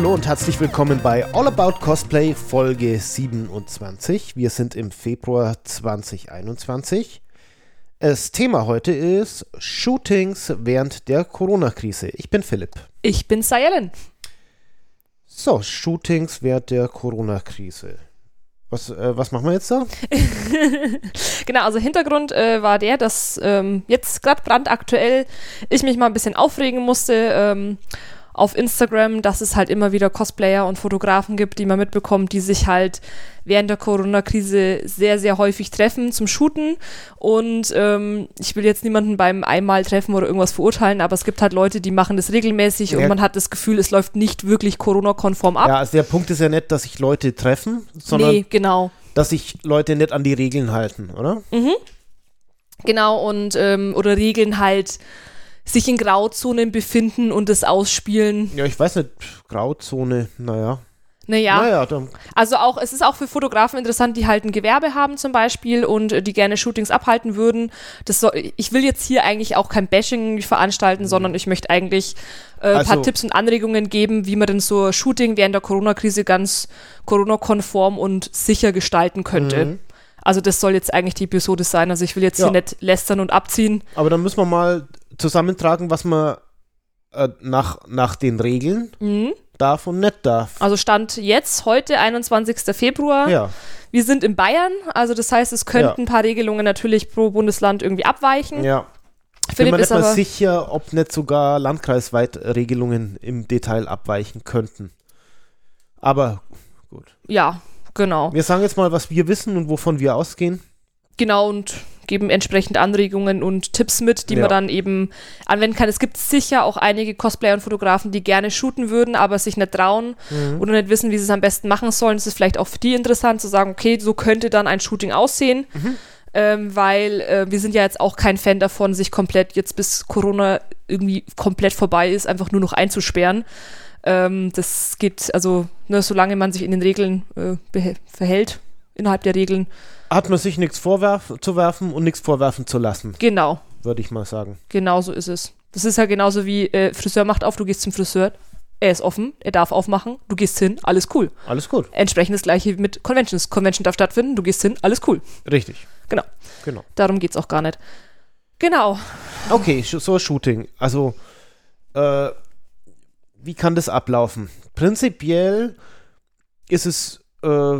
Hallo und herzlich willkommen bei All About Cosplay Folge 27. Wir sind im Februar 2021. Das Thema heute ist Shootings während der Corona-Krise. Ich bin Philipp. Ich bin Sayelen. So, Shootings während der Corona-Krise. Was, äh, was machen wir jetzt da? genau, also Hintergrund äh, war der, dass ähm, jetzt gerade brandaktuell ich mich mal ein bisschen aufregen musste. Ähm, auf Instagram, dass es halt immer wieder Cosplayer und Fotografen gibt, die man mitbekommt, die sich halt während der Corona-Krise sehr, sehr häufig treffen zum Shooten. Und ähm, ich will jetzt niemanden beim einmal treffen oder irgendwas verurteilen, aber es gibt halt Leute, die machen das regelmäßig ja. und man hat das Gefühl, es läuft nicht wirklich Corona-konform ab. Ja, also der Punkt ist ja nicht, dass sich Leute treffen, sondern nee, genau. dass sich Leute nicht an die Regeln halten, oder? Mhm. Genau, und ähm, oder Regeln halt sich in Grauzonen befinden und es ausspielen. Ja, ich weiß nicht, Grauzone, naja. Naja, naja also auch, es ist auch für Fotografen interessant, die halt ein Gewerbe haben zum Beispiel und äh, die gerne Shootings abhalten würden. Das soll, ich will jetzt hier eigentlich auch kein Bashing veranstalten, sondern ich möchte eigentlich äh, ein also, paar Tipps und Anregungen geben, wie man denn so Shooting während der Corona-Krise ganz Corona-konform und sicher gestalten könnte. Mhm. Also das soll jetzt eigentlich die Episode sein. Also ich will jetzt ja. hier nicht lästern und abziehen. Aber dann müssen wir mal zusammentragen, was man äh, nach, nach den Regeln mhm. darf und nicht darf. Also Stand jetzt, heute, 21. Februar. Ja. Wir sind in Bayern, also das heißt, es könnten ja. ein paar Regelungen natürlich pro Bundesland irgendwie abweichen. Ja. Ich bin mir nicht mal sicher, ob nicht sogar landkreisweit Regelungen im Detail abweichen könnten. Aber gut. Ja, genau. Wir sagen jetzt mal, was wir wissen und wovon wir ausgehen. Genau, und geben entsprechend Anregungen und Tipps mit, die ja. man dann eben anwenden kann. Es gibt sicher auch einige Cosplayer und Fotografen, die gerne shooten würden, aber sich nicht trauen mhm. oder nicht wissen, wie sie es am besten machen sollen. Es ist vielleicht auch für die interessant zu sagen, okay, so könnte dann ein Shooting aussehen. Mhm. Ähm, weil äh, wir sind ja jetzt auch kein Fan davon, sich komplett jetzt bis Corona irgendwie komplett vorbei ist, einfach nur noch einzusperren. Ähm, das geht, also ne, solange man sich in den Regeln äh, verhält, innerhalb der Regeln, hat man sich nichts vorzuwerfen und nichts vorwerfen zu lassen. Genau. Würde ich mal sagen. Genau so ist es. Das ist ja genauso wie äh, Friseur macht auf, du gehst zum Friseur. Er ist offen, er darf aufmachen, du gehst hin, alles cool. Alles gut. Entsprechend das gleiche mit Conventions. Convention darf stattfinden, du gehst hin, alles cool. Richtig. Genau. Genau. Darum geht es auch gar nicht. Genau. Okay, so Shooting. Also, äh, wie kann das ablaufen? Prinzipiell ist es, äh,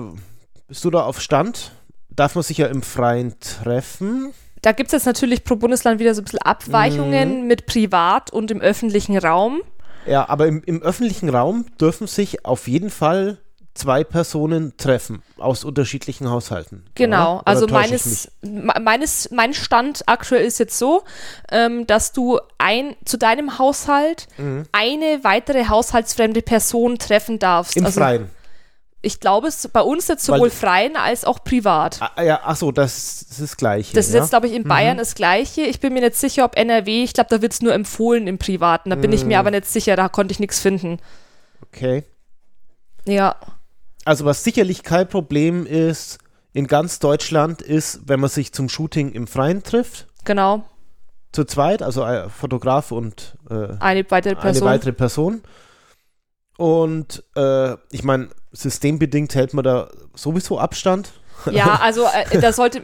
bist du da auf Stand? darf man sich ja im Freien treffen. Da gibt es jetzt natürlich pro Bundesland wieder so ein bisschen Abweichungen mhm. mit privat und im öffentlichen Raum. Ja, aber im, im öffentlichen Raum dürfen sich auf jeden Fall zwei Personen treffen aus unterschiedlichen Haushalten. Genau, oder? also meines, meines, mein Stand aktuell ist jetzt so, ähm, dass du ein, zu deinem Haushalt mhm. eine weitere haushaltsfremde Person treffen darfst. Im also, Freien ich glaube, es bei uns jetzt sowohl Weil, freien als auch privat. Ah, ja, ach so, das, das ist das Gleiche. Das ist ja? jetzt, glaube ich, in Bayern mhm. das Gleiche. Ich bin mir nicht sicher, ob NRW, ich glaube, da wird es nur empfohlen im Privaten. Da bin ich mir mhm. aber nicht sicher, da konnte ich nichts finden. Okay. Ja. Also, was sicherlich kein Problem ist in ganz Deutschland, ist, wenn man sich zum Shooting im Freien trifft. Genau. Zu zweit, also ein Fotograf und äh, eine weitere Person. Eine weitere Person. Und äh, ich meine, systembedingt hält man da sowieso Abstand. Ja, also äh, da sollte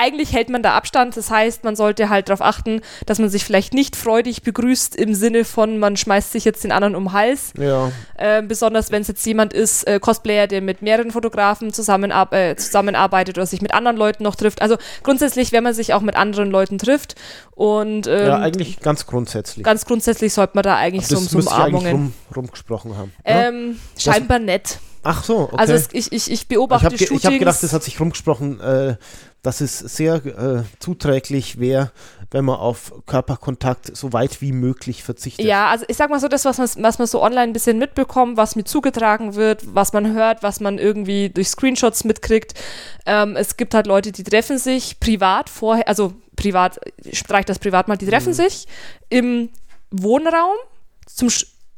eigentlich hält man da Abstand. Das heißt, man sollte halt darauf achten, dass man sich vielleicht nicht freudig begrüßt im Sinne von, man schmeißt sich jetzt den anderen um den Hals. Ja. Äh, besonders wenn es jetzt jemand ist, äh, Cosplayer, der mit mehreren Fotografen zusammenab äh, zusammenarbeitet oder sich mit anderen Leuten noch trifft. Also grundsätzlich, wenn man sich auch mit anderen Leuten trifft und ähm, ja, eigentlich ganz grundsätzlich. Ganz grundsätzlich sollte man da eigentlich so, so Umarmungen. Rum, rumgesprochen haben. Ähm, scheinbar nett. Ach so, okay. Also es, ich, ich, ich beobachte ich hab, Shootings. Ich habe gedacht, das hat sich rumgesprochen, äh, dass es sehr äh, zuträglich wäre, wenn man auf Körperkontakt so weit wie möglich verzichtet. Ja, also ich sag mal so, das, was man, was man so online ein bisschen mitbekommt, was mir zugetragen wird, was man hört, was man irgendwie durch Screenshots mitkriegt. Ähm, es gibt halt Leute, die treffen sich privat vorher, also privat, streich das privat mal, die treffen mhm. sich im Wohnraum zum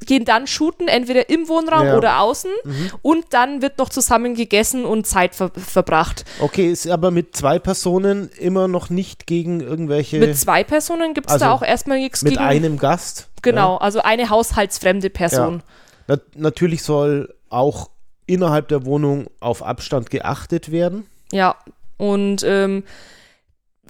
gehen dann shooten, entweder im Wohnraum ja. oder außen mhm. und dann wird noch zusammen gegessen und Zeit ver verbracht. Okay, ist aber mit zwei Personen immer noch nicht gegen irgendwelche. Mit zwei Personen gibt es also da auch erstmal nichts gegen. Mit einem Gast? Genau, ja. also eine haushaltsfremde Person. Ja. Na, natürlich soll auch innerhalb der Wohnung auf Abstand geachtet werden. Ja, und ähm,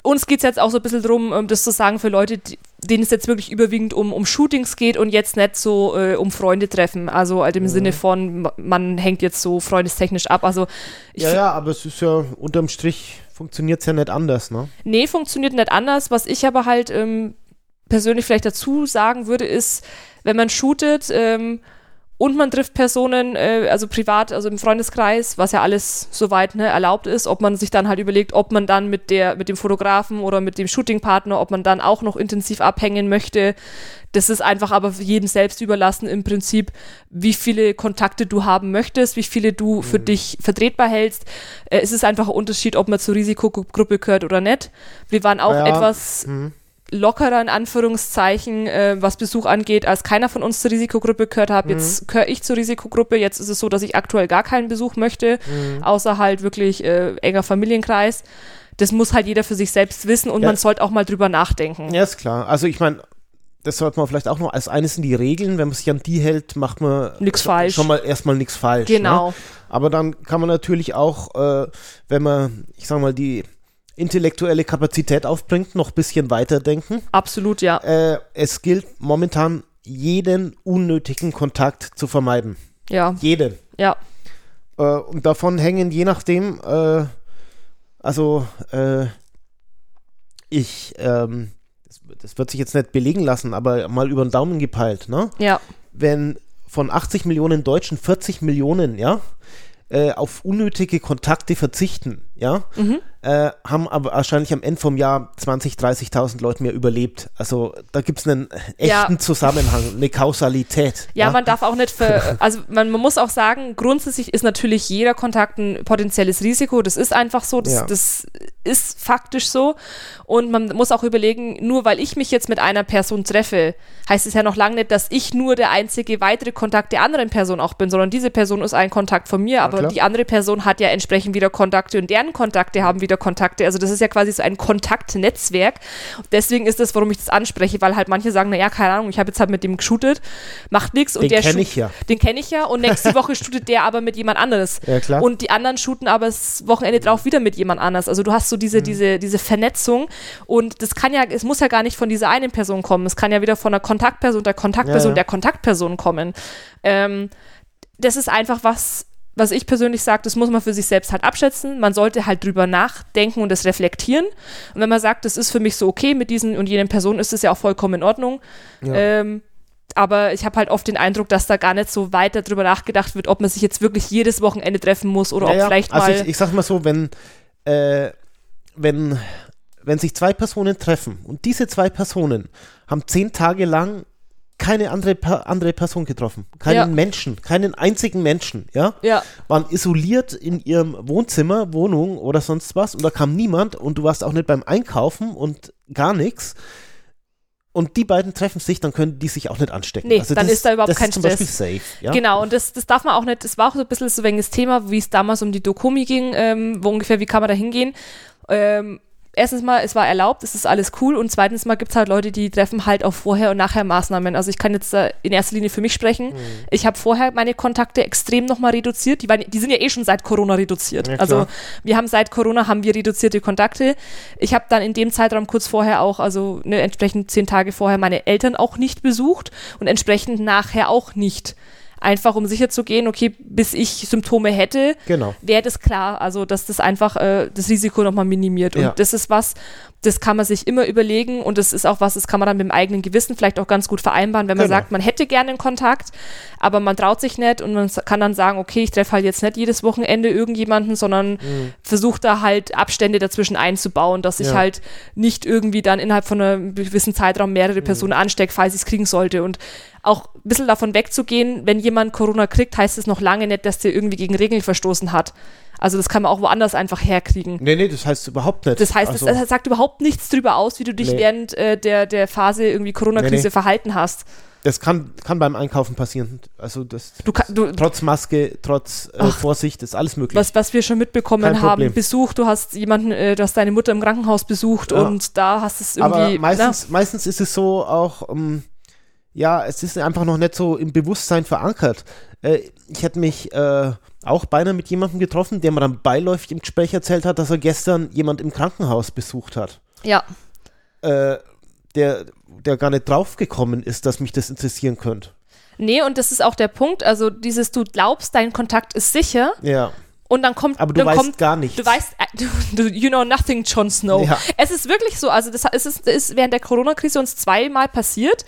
uns geht es jetzt auch so ein bisschen darum, um das zu sagen für Leute, die, denen es jetzt wirklich überwiegend um, um Shootings geht und jetzt nicht so äh, um Freunde treffen. Also halt im mhm. Sinne von, man hängt jetzt so freundestechnisch ab. Also ja, ja, aber es ist ja unterm Strich funktioniert es ja nicht anders, ne? Nee, funktioniert nicht anders. Was ich aber halt ähm, persönlich vielleicht dazu sagen würde, ist, wenn man shootet, ähm, und man trifft Personen, äh, also privat, also im Freundeskreis, was ja alles soweit ne, erlaubt ist, ob man sich dann halt überlegt, ob man dann mit der, mit dem Fotografen oder mit dem Shootingpartner, ob man dann auch noch intensiv abhängen möchte. Das ist einfach aber jedem selbst überlassen im Prinzip, wie viele Kontakte du haben möchtest, wie viele du mhm. für dich vertretbar hältst. Äh, es ist einfach ein Unterschied, ob man zur Risikogruppe gehört oder nicht. Wir waren auch ja. etwas. Mhm lockerer in Anführungszeichen, äh, was Besuch angeht, als keiner von uns zur Risikogruppe gehört hat. Mhm. Jetzt gehöre ich zur Risikogruppe. Jetzt ist es so, dass ich aktuell gar keinen Besuch möchte, mhm. außer halt wirklich äh, enger Familienkreis. Das muss halt jeder für sich selbst wissen und ja. man sollte auch mal drüber nachdenken. Ja, ist klar. Also ich meine, das sollte man vielleicht auch noch als eines in die Regeln, wenn man sich an die hält, macht man nichts falsch. Schon mal erstmal nichts falsch. Ne? Genau. Ne? Aber dann kann man natürlich auch, äh, wenn man, ich sag mal, die intellektuelle Kapazität aufbringt, noch ein bisschen weiterdenken. Absolut, ja. Äh, es gilt momentan, jeden unnötigen Kontakt zu vermeiden. Ja. Jeden. Ja. Äh, und davon hängen je nachdem, äh, also äh, ich, ähm, das, das, wird sich jetzt nicht belegen lassen, aber mal über den Daumen gepeilt, ne? Ja. Wenn von 80 Millionen Deutschen 40 Millionen, ja, äh, auf unnötige Kontakte verzichten, ja, mhm. äh, haben aber wahrscheinlich am Ende vom Jahr 20, 30.000 Leute mehr überlebt. Also da gibt es einen echten ja. Zusammenhang, eine Kausalität. Ja, ja, man darf auch nicht für, also man, man, muss auch sagen, grundsätzlich ist natürlich jeder Kontakt ein potenzielles Risiko. Das ist einfach so, das, ja. das ist faktisch so. Und man muss auch überlegen, nur weil ich mich jetzt mit einer Person treffe, heißt es ja noch lange nicht, dass ich nur der einzige weitere Kontakt der anderen Person auch bin, sondern diese Person ist ein Kontakt von mir, aber die andere Person hat ja entsprechend wieder Kontakte und deren Kontakte haben wieder Kontakte. Also das ist ja quasi so ein Kontaktnetzwerk. Deswegen ist das, warum ich das anspreche, weil halt manche sagen, naja, keine Ahnung, ich habe jetzt halt mit dem geshootet, macht nichts und den kenne ich ja. Den kenne ich ja und nächste Woche shootet der aber mit jemand anderes. Ja, klar. Und die anderen shooten aber das Wochenende drauf wieder mit jemand anders. Also du hast so diese, mhm. diese, diese Vernetzung und das kann ja, es muss ja gar nicht von dieser einen Person kommen. Es kann ja wieder von der Kontaktperson, der Kontaktperson, ja, ja. der Kontaktperson kommen. Ähm, das ist einfach was, was ich persönlich sage, das muss man für sich selbst halt abschätzen. Man sollte halt drüber nachdenken und das reflektieren. Und wenn man sagt, das ist für mich so okay mit diesen und jenen Personen, ist das ja auch vollkommen in Ordnung. Ja. Ähm, aber ich habe halt oft den Eindruck, dass da gar nicht so weiter drüber nachgedacht wird, ob man sich jetzt wirklich jedes Wochenende treffen muss oder ja, ob vielleicht also mal. Also ich, ich sag mal so, wenn, äh, wenn, wenn sich zwei Personen treffen und diese zwei Personen haben zehn Tage lang keine andere, andere Person getroffen. Keinen ja. Menschen, keinen einzigen Menschen, ja? ja? Waren isoliert in ihrem Wohnzimmer, Wohnung oder sonst was und da kam niemand und du warst auch nicht beim Einkaufen und gar nichts. Und die beiden treffen sich, dann können die sich auch nicht anstecken. Nee, also dann ist, da überhaupt das kein ist zum Stress. Beispiel safe. Ja? Genau, und das, das darf man auch nicht, das war auch so ein bisschen so ein das Thema, wie es damals um die Dokumi ging, ähm, wo ungefähr, wie kann man da hingehen. Ähm, erstens mal, es war erlaubt, es ist alles cool und zweitens mal gibt es halt Leute, die treffen halt auch Vorher- und Nachher-Maßnahmen. Also ich kann jetzt äh, in erster Linie für mich sprechen. Mhm. Ich habe vorher meine Kontakte extrem nochmal reduziert. Die, waren, die sind ja eh schon seit Corona reduziert. Ja, also wir haben seit Corona haben wir reduzierte Kontakte. Ich habe dann in dem Zeitraum kurz vorher auch, also ne, entsprechend zehn Tage vorher meine Eltern auch nicht besucht und entsprechend nachher auch nicht einfach um sicher zu gehen, okay, bis ich Symptome hätte, genau. wäre das klar. Also, dass das einfach äh, das Risiko nochmal minimiert. Und ja. das ist was, das kann man sich immer überlegen und das ist auch was, das kann man dann mit dem eigenen Gewissen vielleicht auch ganz gut vereinbaren, wenn man genau. sagt, man hätte gerne einen Kontakt, aber man traut sich nicht und man kann dann sagen, okay, ich treffe halt jetzt nicht jedes Wochenende irgendjemanden, sondern mhm. versuche da halt Abstände dazwischen einzubauen, dass ich ja. halt nicht irgendwie dann innerhalb von einem gewissen Zeitraum mehrere mhm. Personen anstecke, falls ich es kriegen sollte und auch ein bisschen davon wegzugehen, wenn jemand Corona kriegt, heißt es noch lange nicht, dass der irgendwie gegen Regeln verstoßen hat. Also das kann man auch woanders einfach herkriegen. Nee, nee, das heißt überhaupt nicht. Das heißt, also, das, das, sagt überhaupt nichts drüber aus, wie du dich nee. während äh, der, der Phase irgendwie Corona-Krise nee, nee. verhalten hast. Das kann, kann beim Einkaufen passieren. Also das du kann, du, trotz Maske, trotz äh, ach, Vorsicht ist alles möglich. Was, was wir schon mitbekommen haben, Besuch, du hast jemanden, äh, du hast deine Mutter im Krankenhaus besucht ja. und da hast es irgendwie. Aber meistens, meistens ist es so auch, um, ähm, ja, es ist einfach noch nicht so im Bewusstsein verankert. Äh, ich hätte mich äh, auch beinahe mit jemandem getroffen, der mir dann beiläufig im Gespräch erzählt hat, dass er gestern jemand im Krankenhaus besucht hat. Ja. Äh, der, der gar nicht draufgekommen ist, dass mich das interessieren könnte. Nee, und das ist auch der Punkt. Also, dieses, du glaubst, dein Kontakt ist sicher. Ja. Und dann kommt. Aber du weißt kommt, gar nichts. Du weißt, äh, du, you know nothing, Jon Snow. Ja. Es ist wirklich so. Also, das, es ist, ist während der Corona-Krise uns zweimal passiert,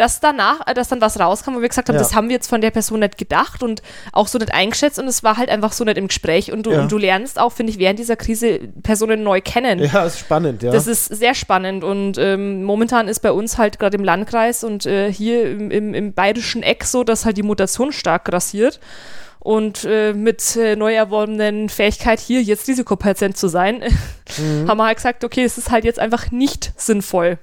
dass danach, äh, dass dann was rauskam, wo wir gesagt haben, Ja. das haben wir jetzt von der Person nicht gedacht und auch so nicht eingeschätzt und es war halt einfach so nicht im Gespräch. Und du, Ja. und du lernst auch, finde ich, während dieser Krise Personen neu kennen. Ja, ist spannend, ja. Das ist sehr spannend und ähm, momentan ist bei uns halt gerade im Landkreis und äh, hier im, im, im bayerischen Eck so, dass halt die Mutation stark grassiert. Und äh, mit äh, neu erworbenen Fähigkeit, hier jetzt Risikopatient zu sein, haben wir halt gesagt, okay, es ist halt jetzt einfach nicht sinnvoll.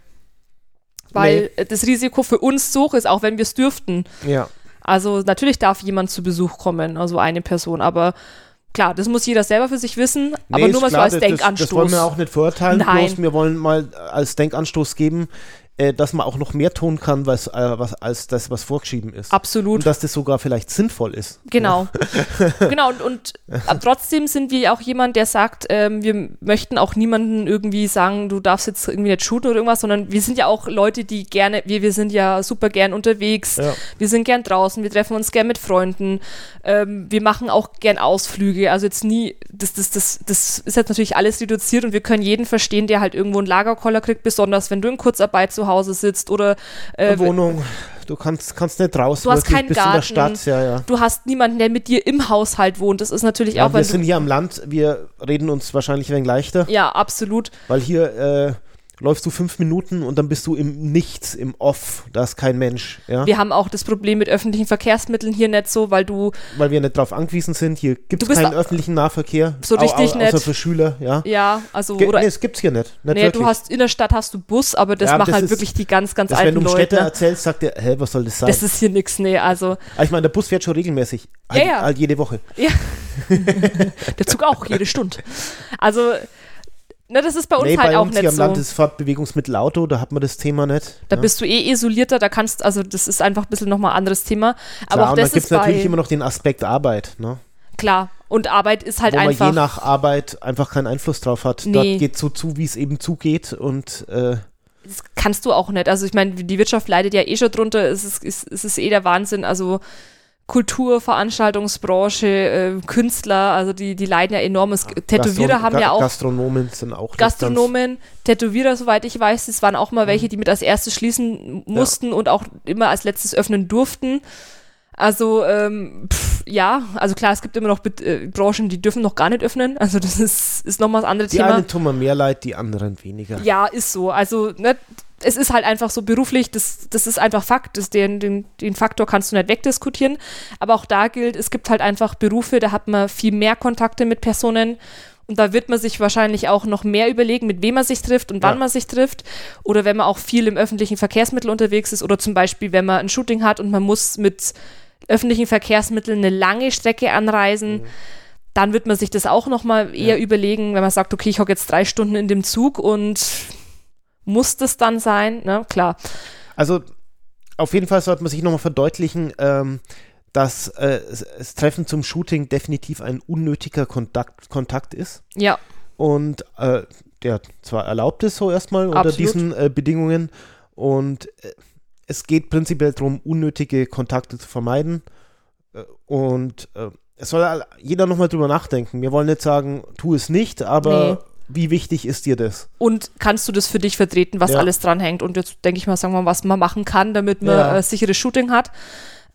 Weil äh, das Risiko für uns so hoch ist, auch wenn wir es dürften. ja. Also natürlich darf jemand zu Besuch kommen, also eine Person, aber klar, das muss jeder selber für sich wissen, aber Nee, nur ist mal so als das- Denkanstoß. Das wollen wir auch nicht verurteilen, Nein. bloß wir wollen mal als Denkanstoß geben, äh, dass man auch noch mehr tun kann, was, äh, was, als das, was vorgeschrieben ist. Absolut. Und dass das sogar vielleicht sinnvoll ist. Genau. genau, und, und aber trotzdem sind wir auch jemand, der sagt, ähm, wir möchten auch niemanden irgendwie sagen, du darfst jetzt irgendwie nicht shooten oder irgendwas, sondern wir sind ja auch Leute, die gerne, wir, wir sind ja super gern unterwegs, Ja. wir sind gern draußen, wir treffen uns gern mit Freunden, ähm, wir machen auch gern Ausflüge, also jetzt nie, das, das, das, das ist jetzt natürlich alles reduziert und wir können jeden verstehen, der halt irgendwo einen Lagerkoller kriegt, besonders wenn du in Kurzarbeit zu Hause sitzt oder äh, Wohnung, du kannst, kannst nicht raus, Du hast keinen bist in der Garten. Stadt, ja, ja. du hast niemanden, der mit dir im Haushalt wohnt. Das ist natürlich ja auch, wir sind hier am Land, wir reden uns wahrscheinlich ein wenig leichter, ja, absolut. weil hier äh, läufst du fünf Minuten und dann bist du im Nichts, im Off, da ist kein Mensch, ja, Wir haben auch das Problem mit öffentlichen Verkehrsmitteln hier nicht so, weil du, weil wir nicht drauf angewiesen sind, hier gibt es keinen öffentlichen Nahverkehr, So richtig au, au, außer nicht. für Schüler, ja. ja, also, Ge oder, nee, es gibt's hier nicht, nicht nee, wirklich. du hast, in der Stadt hast du Bus, aber das Ja, machen halt ist- wirklich die ganz, ganz das, wenn alten du um Städte Leute. erzählst, sagt er, hä, was soll das sein? Das ist hier nix, nee, also, Ah, ich meine, der Bus fährt schon regelmäßig. Halt, Ja, ja. halt jede Woche. ja. der Zug auch, jede Stunde. Also, ne, das ist bei uns nee, halt bei auch uns hier nicht am so. Land ist Fortbewegungsmittel Auto, da hat man das Thema nicht. Da ja. bist du eh isolierter, da kannst, also das ist einfach ein bisschen nochmal ein anderes Thema. Aber Klar, auch und das gibt ist es natürlich immer noch den Aspekt Arbeit, ne? klar. Und Arbeit ist halt wo man einfach. je nach Arbeit einfach keinen Einfluss drauf hat. Nee. Dort geht so zu, wie es eben zugeht und äh, das kannst du auch nicht. Also ich meine, die Wirtschaft leidet ja eh schon drunter. Es ist, es ist, es ist eh der Wahnsinn. Also Kultur, Veranstaltungsbranche, äh, Künstler, also die, die leiden ja enorm. Es, Tätowierer Gastron- haben Ga- ja auch Gastronomen sind auch Gastronomen, Tätowierer, soweit ich weiß, es waren auch mal welche, die mit als erstes schließen mussten und auch immer als letztes öffnen durften. Also, ähm, pff, ja, also klar, es gibt immer noch Bet- äh, Branchen, die dürfen noch gar nicht öffnen. Also das ist, ist nochmal das andere Die Thema. einen tun mir mehr leid, die anderen weniger. Ja, ist so. Also, ne, es ist halt einfach so beruflich, das, das ist einfach Fakt. Das, den, den, den Faktor kannst du nicht wegdiskutieren. Aber auch da gilt, es gibt halt einfach Berufe, da hat man viel mehr Kontakte mit Personen. Und da wird man sich wahrscheinlich auch noch mehr überlegen, mit wem man sich trifft und wann Ja. man sich trifft. Oder wenn man auch viel im öffentlichen Verkehrsmittel unterwegs ist. Oder zum Beispiel, wenn man ein Shooting hat und man muss mit öffentlichen Verkehrsmitteln eine lange Strecke anreisen. Dann wird man sich das auch noch mal eher überlegen, wenn man sagt, okay, ich hocke jetzt drei Stunden in dem Zug und muss das dann sein? Ne? Klar. Also auf jeden Fall sollte man sich nochmal verdeutlichen, ähm, dass äh, das- Treffen zum Shooting definitiv ein unnötiger Kontakt, Kontakt ist Ja, und äh, der zwar erlaubt ist so erstmal unter Absolut. diesen äh, Bedingungen und äh, es geht prinzipiell darum, unnötige Kontakte zu vermeiden äh, und äh, es soll jeder nochmal drüber nachdenken. Wir wollen nicht sagen, tu es nicht, aber wie wichtig ist dir das? und kannst du das für dich vertreten, was Ja. alles dranhängt? Und jetzt denke ich mal, sagen wir mal, was man machen kann, damit man Ja. äh, sicheres Shooting hat.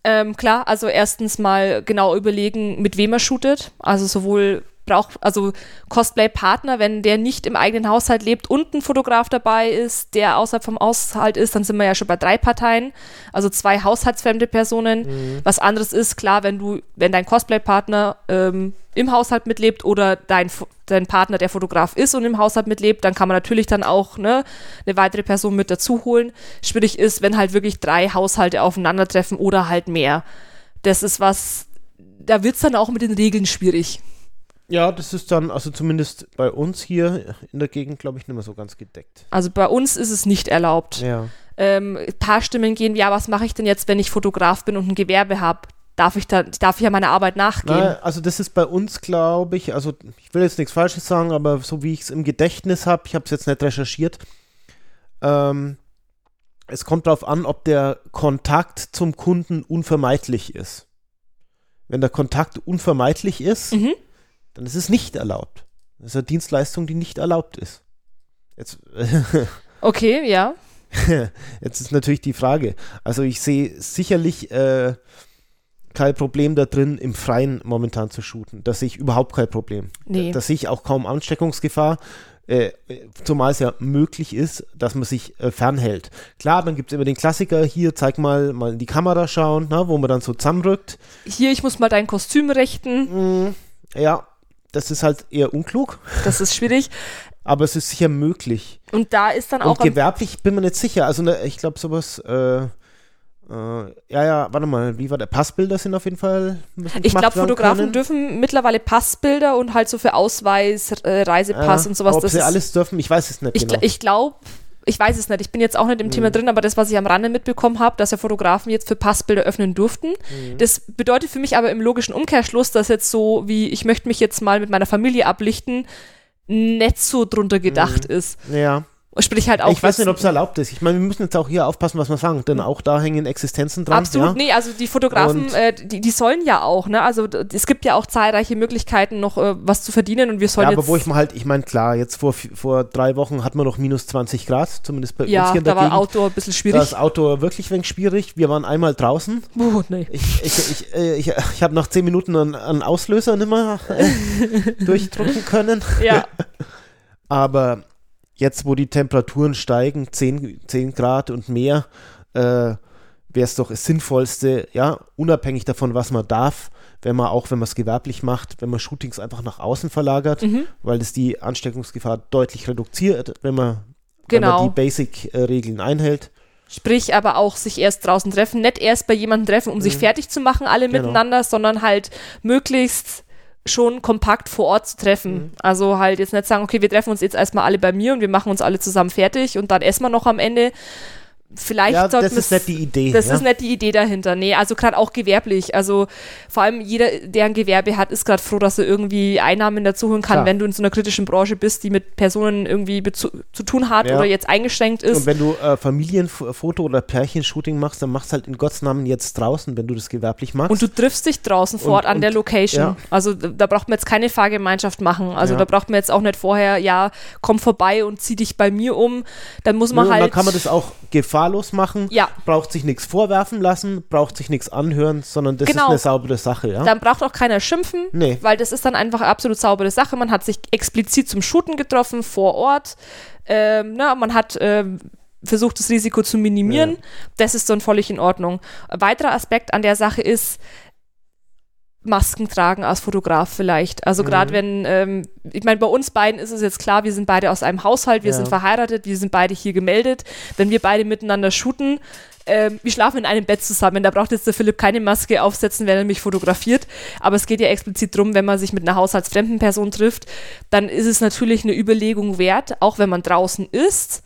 Ähm, klar, also erstens mal genau überlegen, mit wem man shootet. Also sowohl braucht, also Cosplay-Partner, wenn der nicht im eigenen Haushalt lebt und ein Fotograf dabei ist, der außerhalb vom Haushalt ist, dann sind wir ja schon bei drei Parteien, also zwei haushaltsfremde Personen. Was anderes ist, klar, wenn du, wenn dein Cosplay-Partner ähm, im Haushalt mitlebt oder dein, dein Partner der Fotograf ist und im Haushalt mitlebt, dann kann man natürlich dann auch ne, eine weitere Person mit dazu holen. Schwierig ist, wenn halt wirklich drei Haushalte aufeinandertreffen oder halt mehr. Das ist was, da wird es dann auch mit den Regeln schwierig. Ja, das ist dann, also zumindest bei uns hier in der Gegend, glaube ich, nicht mehr so ganz gedeckt. Also bei uns ist es nicht erlaubt. Ja. Ähm, ein paar Stimmen gehen, ja, was mache ich denn jetzt, wenn ich Fotograf bin und ein Gewerbe habe? Darf ich da, darf ich ja meiner Arbeit nachgehen? Na, also das ist bei uns, glaube ich, also ich will jetzt nichts Falsches sagen, aber so wie ich es im Gedächtnis habe, ich habe es jetzt nicht recherchiert, ähm, es kommt darauf an, ob der Kontakt zum Kunden unvermeidlich ist. Wenn der Kontakt unvermeidlich ist, Mhm. Dann ist es nicht erlaubt. Das ist eine Dienstleistung, die nicht erlaubt ist. Jetzt, Okay, ja. jetzt ist natürlich die Frage. Also ich sehe sicherlich äh, kein Problem da drin, im Freien momentan zu shooten. Da sehe ich überhaupt kein Problem. Nee. Da, da sehe ich auch kaum Ansteckungsgefahr. Äh, zumal es ja möglich ist, dass man sich äh, fernhält. Klar, dann gibt es immer den Klassiker, hier zeig mal, mal in die Kamera schauen, na, wo man dann so zusammenrückt. Hier, ich muss mal dein Kostüm richten. Mm, ja, das ist halt eher unklug, Das ist schwierig. aber es ist sicher möglich. Und da ist dann auch. Und gewerblich bin mir nicht sicher. Also ne, ich glaube sowas, äh, äh, ja, ja, warte mal, wie war der? Passbilder sind auf jeden Fall. Ich glaube, Fotografen können. dürfen mittlerweile Passbilder und halt so für Ausweis, äh, Reisepass Ja, und sowas. Ob Das sie alles dürfen, ich weiß es nicht ich, genau. ich glaube, ich weiß es nicht. Ich bin jetzt auch nicht im Thema drin, aber das, was ich am Rande mitbekommen habe, dass ja Fotografen jetzt für Passbilder öffnen durften. Mhm. Das bedeutet für mich aber im logischen Umkehrschluss, dass jetzt so wie ich möchte mich jetzt mal mit meiner Familie ablichten, nicht so drunter gedacht ist. ja. Sprich halt auch. Ich weiß nicht, ob es erlaubt ist. Ich meine, wir müssen jetzt auch hier aufpassen, was wir sagen, denn auch da hängen Existenzen dran. Absolut, ja? nee, also die Fotografen, äh, die, die sollen ja auch, ne? Also es gibt ja auch zahlreiche Möglichkeiten, noch äh, was zu verdienen und wir sollen Ja, jetzt. aber wo ich mal halt, ich meine, klar, jetzt vor, vor drei Wochen hatten wir noch minus 20 Grad, zumindest bei uns ja, hier in da der war Gegend. Outdoor ein bisschen Da schwierig. ist Outdoor wirklich wenig schwierig. Wir waren einmal draußen. Puh, nee. Ich, ich, ich, äh, ich, ich habe nach zehn Minuten einen, einen Auslöser nicht mehr äh, durchdrücken können. Ja, Aber jetzt, wo die Temperaturen steigen, 10, 10 Grad und mehr, äh, wäre es doch das Sinnvollste, ja, unabhängig davon, was man darf, wenn man auch, wenn man es gewerblich macht, wenn man Shootings einfach nach außen verlagert, Mhm. weil das die Ansteckungsgefahr deutlich reduziert, wenn man, wenn Genau. man die Basic-Regeln einhält. sprich aber auch sich erst draußen treffen, nicht erst bei jemandem treffen, um sich fertig zu machen, alle Genau. miteinander, sondern halt möglichst schon kompakt vor Ort zu treffen. Mhm. Also halt jetzt nicht sagen, okay, wir treffen uns jetzt erstmal alle bei mir und wir machen uns alle zusammen fertig und dann essen wir noch am Ende. Vielleicht Ja, das ist nicht die Idee. Das ja? ist nicht die Idee dahinter. Nee, also gerade auch gewerblich. Also vor allem jeder, der ein Gewerbe hat, ist gerade froh, dass er irgendwie Einnahmen dazu holen kann, Klar. wenn du in so einer kritischen Branche bist, die mit Personen irgendwie zu tun hat Ja. oder jetzt eingeschränkt Und ist. wenn du äh, Familienfoto oder Pärchenshooting machst, dann machst halt in Gottes Namen jetzt draußen, wenn du das gewerblich machst. Und du triffst dich draußen vor Und- Ort an der und- Location. ja. Also da braucht man jetzt keine Fahrgemeinschaft machen. Also da braucht man jetzt auch nicht vorher, ja, komm vorbei und zieh dich bei mir um. Dann muss Nö, man und halt. dann kann man das auch gefahrlos machen. Ja. Braucht sich nichts vorwerfen lassen, braucht sich nichts anhören, sondern das Genau. ist eine saubere Sache, ja. Dann braucht auch keiner schimpfen, Nee. weil das ist dann einfach eine absolut saubere Sache. Man hat sich explizit zum Shooten getroffen vor Ort. Ähm, na, man hat ähm, versucht, das Risiko zu minimieren. Ja. Das ist dann völlig in Ordnung. Ein weiterer Aspekt an der Sache ist, Masken tragen als Fotograf vielleicht. Also gerade Mhm. wenn, ähm, ich meine, bei uns beiden ist es jetzt klar, wir sind beide aus einem Haushalt, wir Ja. sind verheiratet, wir sind beide hier gemeldet. Wenn wir beide miteinander shooten, ähm, wir schlafen in einem Bett zusammen. Da braucht jetzt der Philipp keine Maske aufsetzen, wenn er mich fotografiert. Aber es geht ja explizit darum, wenn man sich mit einer haushaltsfremden Person trifft, dann ist es natürlich eine Überlegung wert, auch wenn man draußen ist,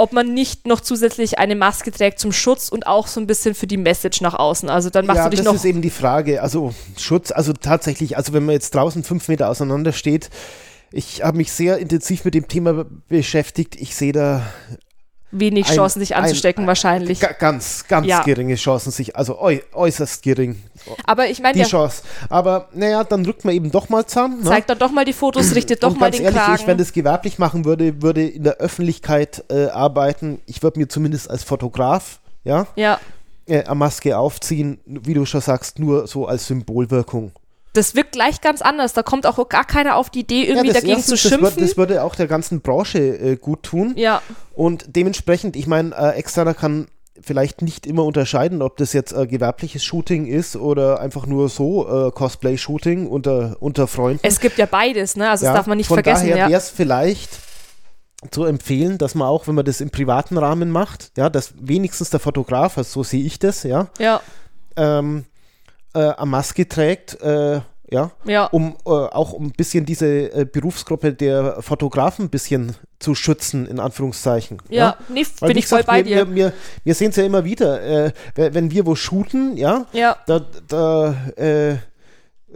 ob man nicht noch zusätzlich eine Maske trägt zum Schutz und auch so ein bisschen für die Message nach außen. Also dann machst ja, du dich das noch. ist eben die Frage. Also Schutz, also tatsächlich, also wenn man jetzt draußen fünf Meter auseinander steht, ich habe mich sehr intensiv mit dem Thema beschäftigt. Ich sehe da wenig ein- Chancen, sich ein- anzustecken, wahrscheinlich. ga- ganz, ganz Ja. geringe Chancen, sich, also äu äußerst gering, Aber ich meine, die Chance. Aber naja, dann rückt man eben doch mal zusammen. ne? zeigt doch doch mal die Fotos, richtet doch und mal den ehrlich, Kragen. ich, wenn das gewerblich machen würde, würde in der Öffentlichkeit äh, arbeiten. Ich würde mir zumindest als Fotograf, ja, ja, äh, eine Maske aufziehen, wie du schon sagst, nur so als Symbolwirkung. Das wirkt gleich ganz anders. Da kommt auch gar keiner auf die Idee, irgendwie das dagegen erstens, zu das, schimpfen. würde, das würde auch der ganzen Branche äh, gut tun. ja, Und dementsprechend, ich meine, äh, Externer kann vielleicht nicht immer unterscheiden, ob das jetzt äh, gewerbliches Shooting ist oder einfach nur so äh, Cosplay-Shooting unter, unter Freunden. es gibt ja beides, ne? Also Ja, das darf man nicht von vergessen. daher Ja. wäre es vielleicht zu empfehlen, dass man auch, wenn man das im privaten Rahmen macht, ja, dass wenigstens der Fotograf, also so sehe ich das, ja, ja, ähm, äh, eine Maske trägt, äh, ja, Ja. um äh, auch um ein bisschen diese äh, Berufsgruppe der Fotografen ein bisschen zu schützen, in Anführungszeichen. Ja, nee, Weil, bin ich voll gesagt, bei wir, dir. Wir, wir, sehen es ja immer wieder, äh, wenn wenn wir wo shooten, ja, Ja, da, da, äh,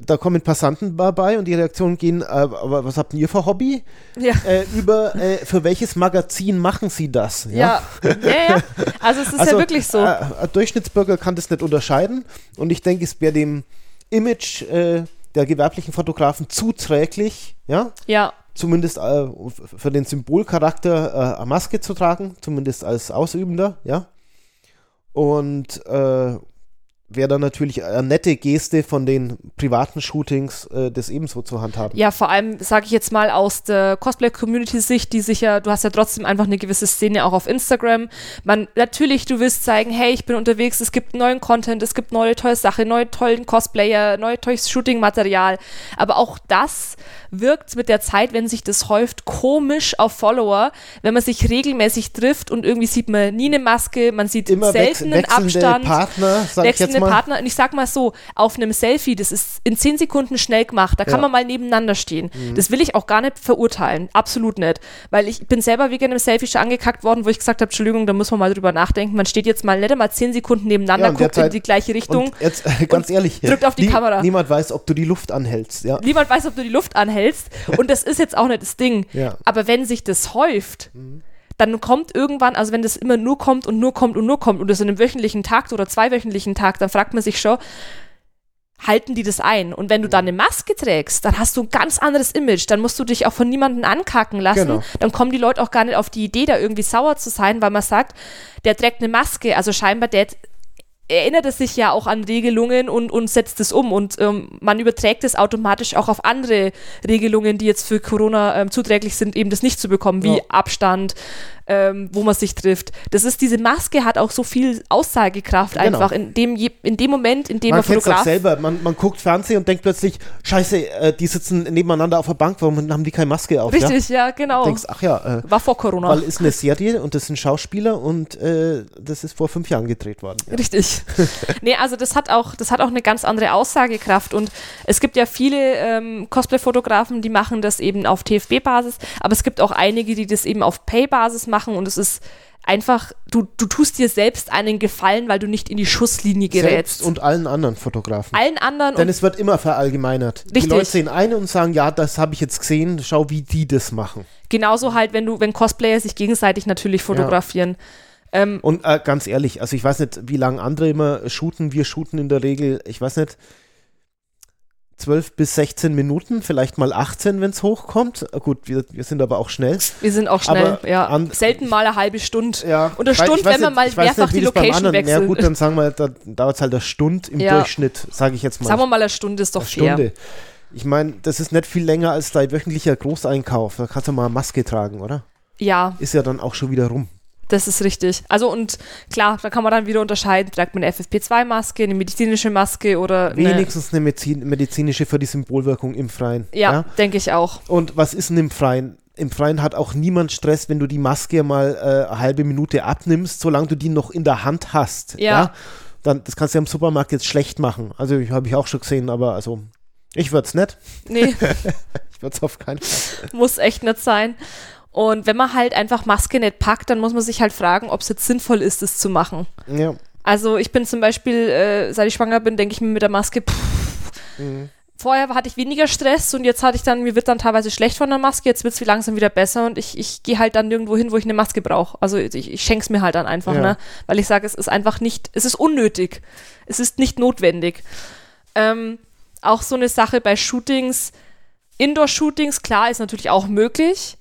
da kommen Passanten dabei und die Reaktionen gehen, äh, aber was habt ihr für Hobby? ja. Äh, über, äh, für welches Magazin machen sie das? Ja, ja, ja. Also es ist ja wirklich so. Äh, ein Durchschnittsbürger kann das nicht unterscheiden und ich denke, es wäre dem Image äh, der gewerblichen Fotografen zuträglich, ja, ja, zumindest äh, für den Symbolcharakter eine Maske zu tragen, zumindest als Ausübender, ja. Und wäre dann natürlich eine nette Geste von den privaten Shootings, äh, das ebenso zu handhaben. ja, vor allem sage ich jetzt mal aus der Cosplay-Community-Sicht, die sich ja, du hast ja trotzdem einfach eine gewisse Szene auch auf Instagram. Man, natürlich, du willst zeigen, hey, ich bin unterwegs, es gibt neuen Content, es gibt neue tolle Sachen, neue tollen Cosplayer, neue tolles Shooting-Material. Aber auch das wirkt mit der Zeit, wenn sich das häuft, komisch auf Follower, wenn man sich regelmäßig trifft und irgendwie sieht man nie eine Maske, man sieht Immer seltenen wechselnde Abstand. Partner, sag ich jetzt wechselnde mal. Partner. Und ich sag mal so, auf einem Selfie, das ist in 10 Sekunden schnell gemacht, da kann Ja. Mhm. man mal nebeneinander stehen. Das will ich auch gar nicht verurteilen. Absolut nicht. Weil ich bin selber wegen einem Selfie schon angekackt worden, wo ich gesagt habe, Entschuldigung, da muss man mal drüber nachdenken. Man steht jetzt mal nicht einmal 10 Sekunden nebeneinander, Ja, guckt in derzeit- die gleiche Richtung. Jetzt, ganz ehrlich, drückt auf die Kamera. Niemand weiß, ob du die Luft anhältst, ja. Niemand weiß, ob du die Luft anhältst. Und das ist jetzt auch nicht das Ding. Aber wenn sich das häuft, dann kommt irgendwann, also wenn das immer nur kommt und nur kommt und nur kommt und das in einem wöchentlichen Tag oder zweiwöchentlichen Tag, dann fragt man sich schon, halten die das ein? Und wenn du dann eine Maske trägst, dann hast du ein ganz anderes Image. Dann musst du dich auch von niemandem ankacken lassen. Genau. Dann kommen die Leute auch gar nicht auf die Idee, da irgendwie sauer zu sein, weil man sagt, der trägt eine Maske. Also scheinbar, der erinnert es sich ja auch an Regelungen und, und setzt es um. Und ähm, man überträgt es automatisch auch auf andere Regelungen, die jetzt für Corona ähm, zuträglich sind, eben das nicht zu bekommen, wie Ja. Abstand, ähm, wo man sich trifft. Das ist, diese Maske hat auch so viel Aussagekraft Genau. einfach in dem, in dem Moment, in dem Man man Fotograf selber. Man, man guckt Fernsehen und denkt plötzlich, scheiße, äh, die sitzen nebeneinander auf der Bank, warum haben die keine Maske auf? Ja? Richtig, ja, genau. denkst, ach ja, äh, War vor Corona. weil ist eine Serie und das sind Schauspieler und äh, das ist vor fünf Jahren gedreht worden. Ja. Richtig. nee, also das hat auch, das hat auch eine ganz andere Aussagekraft. Und es gibt ja viele ähm, Cosplay-Fotografen, die machen das eben auf TFB-Basis, aber es gibt auch einige, die das eben auf Pay-Basis machen und es ist einfach, du, du tust dir selbst einen Gefallen, weil du nicht in die Schusslinie gerätst. Selbst und allen anderen Fotografen. allen anderen Denn es wird immer verallgemeinert. Die Richtig. Leute sehen eine und sagen, ja, das habe ich jetzt gesehen, schau, wie die das machen. genauso halt, wenn du, wenn Cosplayer sich gegenseitig natürlich fotografieren. Ähm, Und äh, ganz ehrlich, also ich weiß nicht, wie lange andere immer shooten. Wir shooten in der Regel, ich weiß nicht, 12 bis 16 Minuten, vielleicht mal 18, wenn es hochkommt. Äh, Gut, wir, wir sind aber auch schnell. wir sind auch schnell, Aber ja. an- Selten mal eine halbe Stunde. Ja, Und eine Stunde, wenn man mal mehrfach nicht, die Location anderen- Ja wechselt. gut, dann sagen wir, da dauert es halt eine Stunde im Ja. Durchschnitt, sage ich jetzt mal. Sagen wir mal, eine Stunde ist doch eine fair. Stunde. Ich meine, das ist nicht viel länger als dein wöchentlicher Großeinkauf. Da kannst du mal eine Maske tragen, oder? Ja, Ist ja dann auch schon wieder rum. Das ist richtig. Also und klar, da kann man dann wieder unterscheiden, trägt man eine FFP2-Maske, eine medizinische Maske oder eine, Wenigstens eine Medizin, medizinische für die Symbolwirkung im Freien. Ja, denke ich auch. Und was ist denn im Freien? Im Freien hat auch niemand Stress, wenn du die Maske mal äh, eine halbe Minute abnimmst, solange du die noch in der Hand hast. Ja. Dann, das kannst du ja im Supermarkt jetzt schlecht machen. Also, ich habe ich auch schon gesehen, aber also, ich würde es nicht. Nee, Ich würde es auf keinen Fall. muss echt nicht sein. Und wenn man halt einfach Maske nicht packt, dann muss man sich halt fragen, ob es jetzt sinnvoll ist, es zu machen. Ja. Also ich bin zum Beispiel, äh, seit ich schwanger bin, denke ich mir mit der Maske, pff, Mhm. vorher hatte ich weniger Stress und jetzt hatte ich dann, mir wird dann teilweise schlecht von der Maske, jetzt wird es langsam wieder besser und ich, ich gehe halt dann nirgendwo hin, wo ich eine Maske brauche. Also ich, ich schenke es mir halt dann einfach, Ja. ne? Weil ich sage, es ist einfach nicht, es ist unnötig. Es ist nicht notwendig. Ähm, auch so eine Sache bei Shootings, Indoor-Shootings, klar, ist natürlich auch möglich.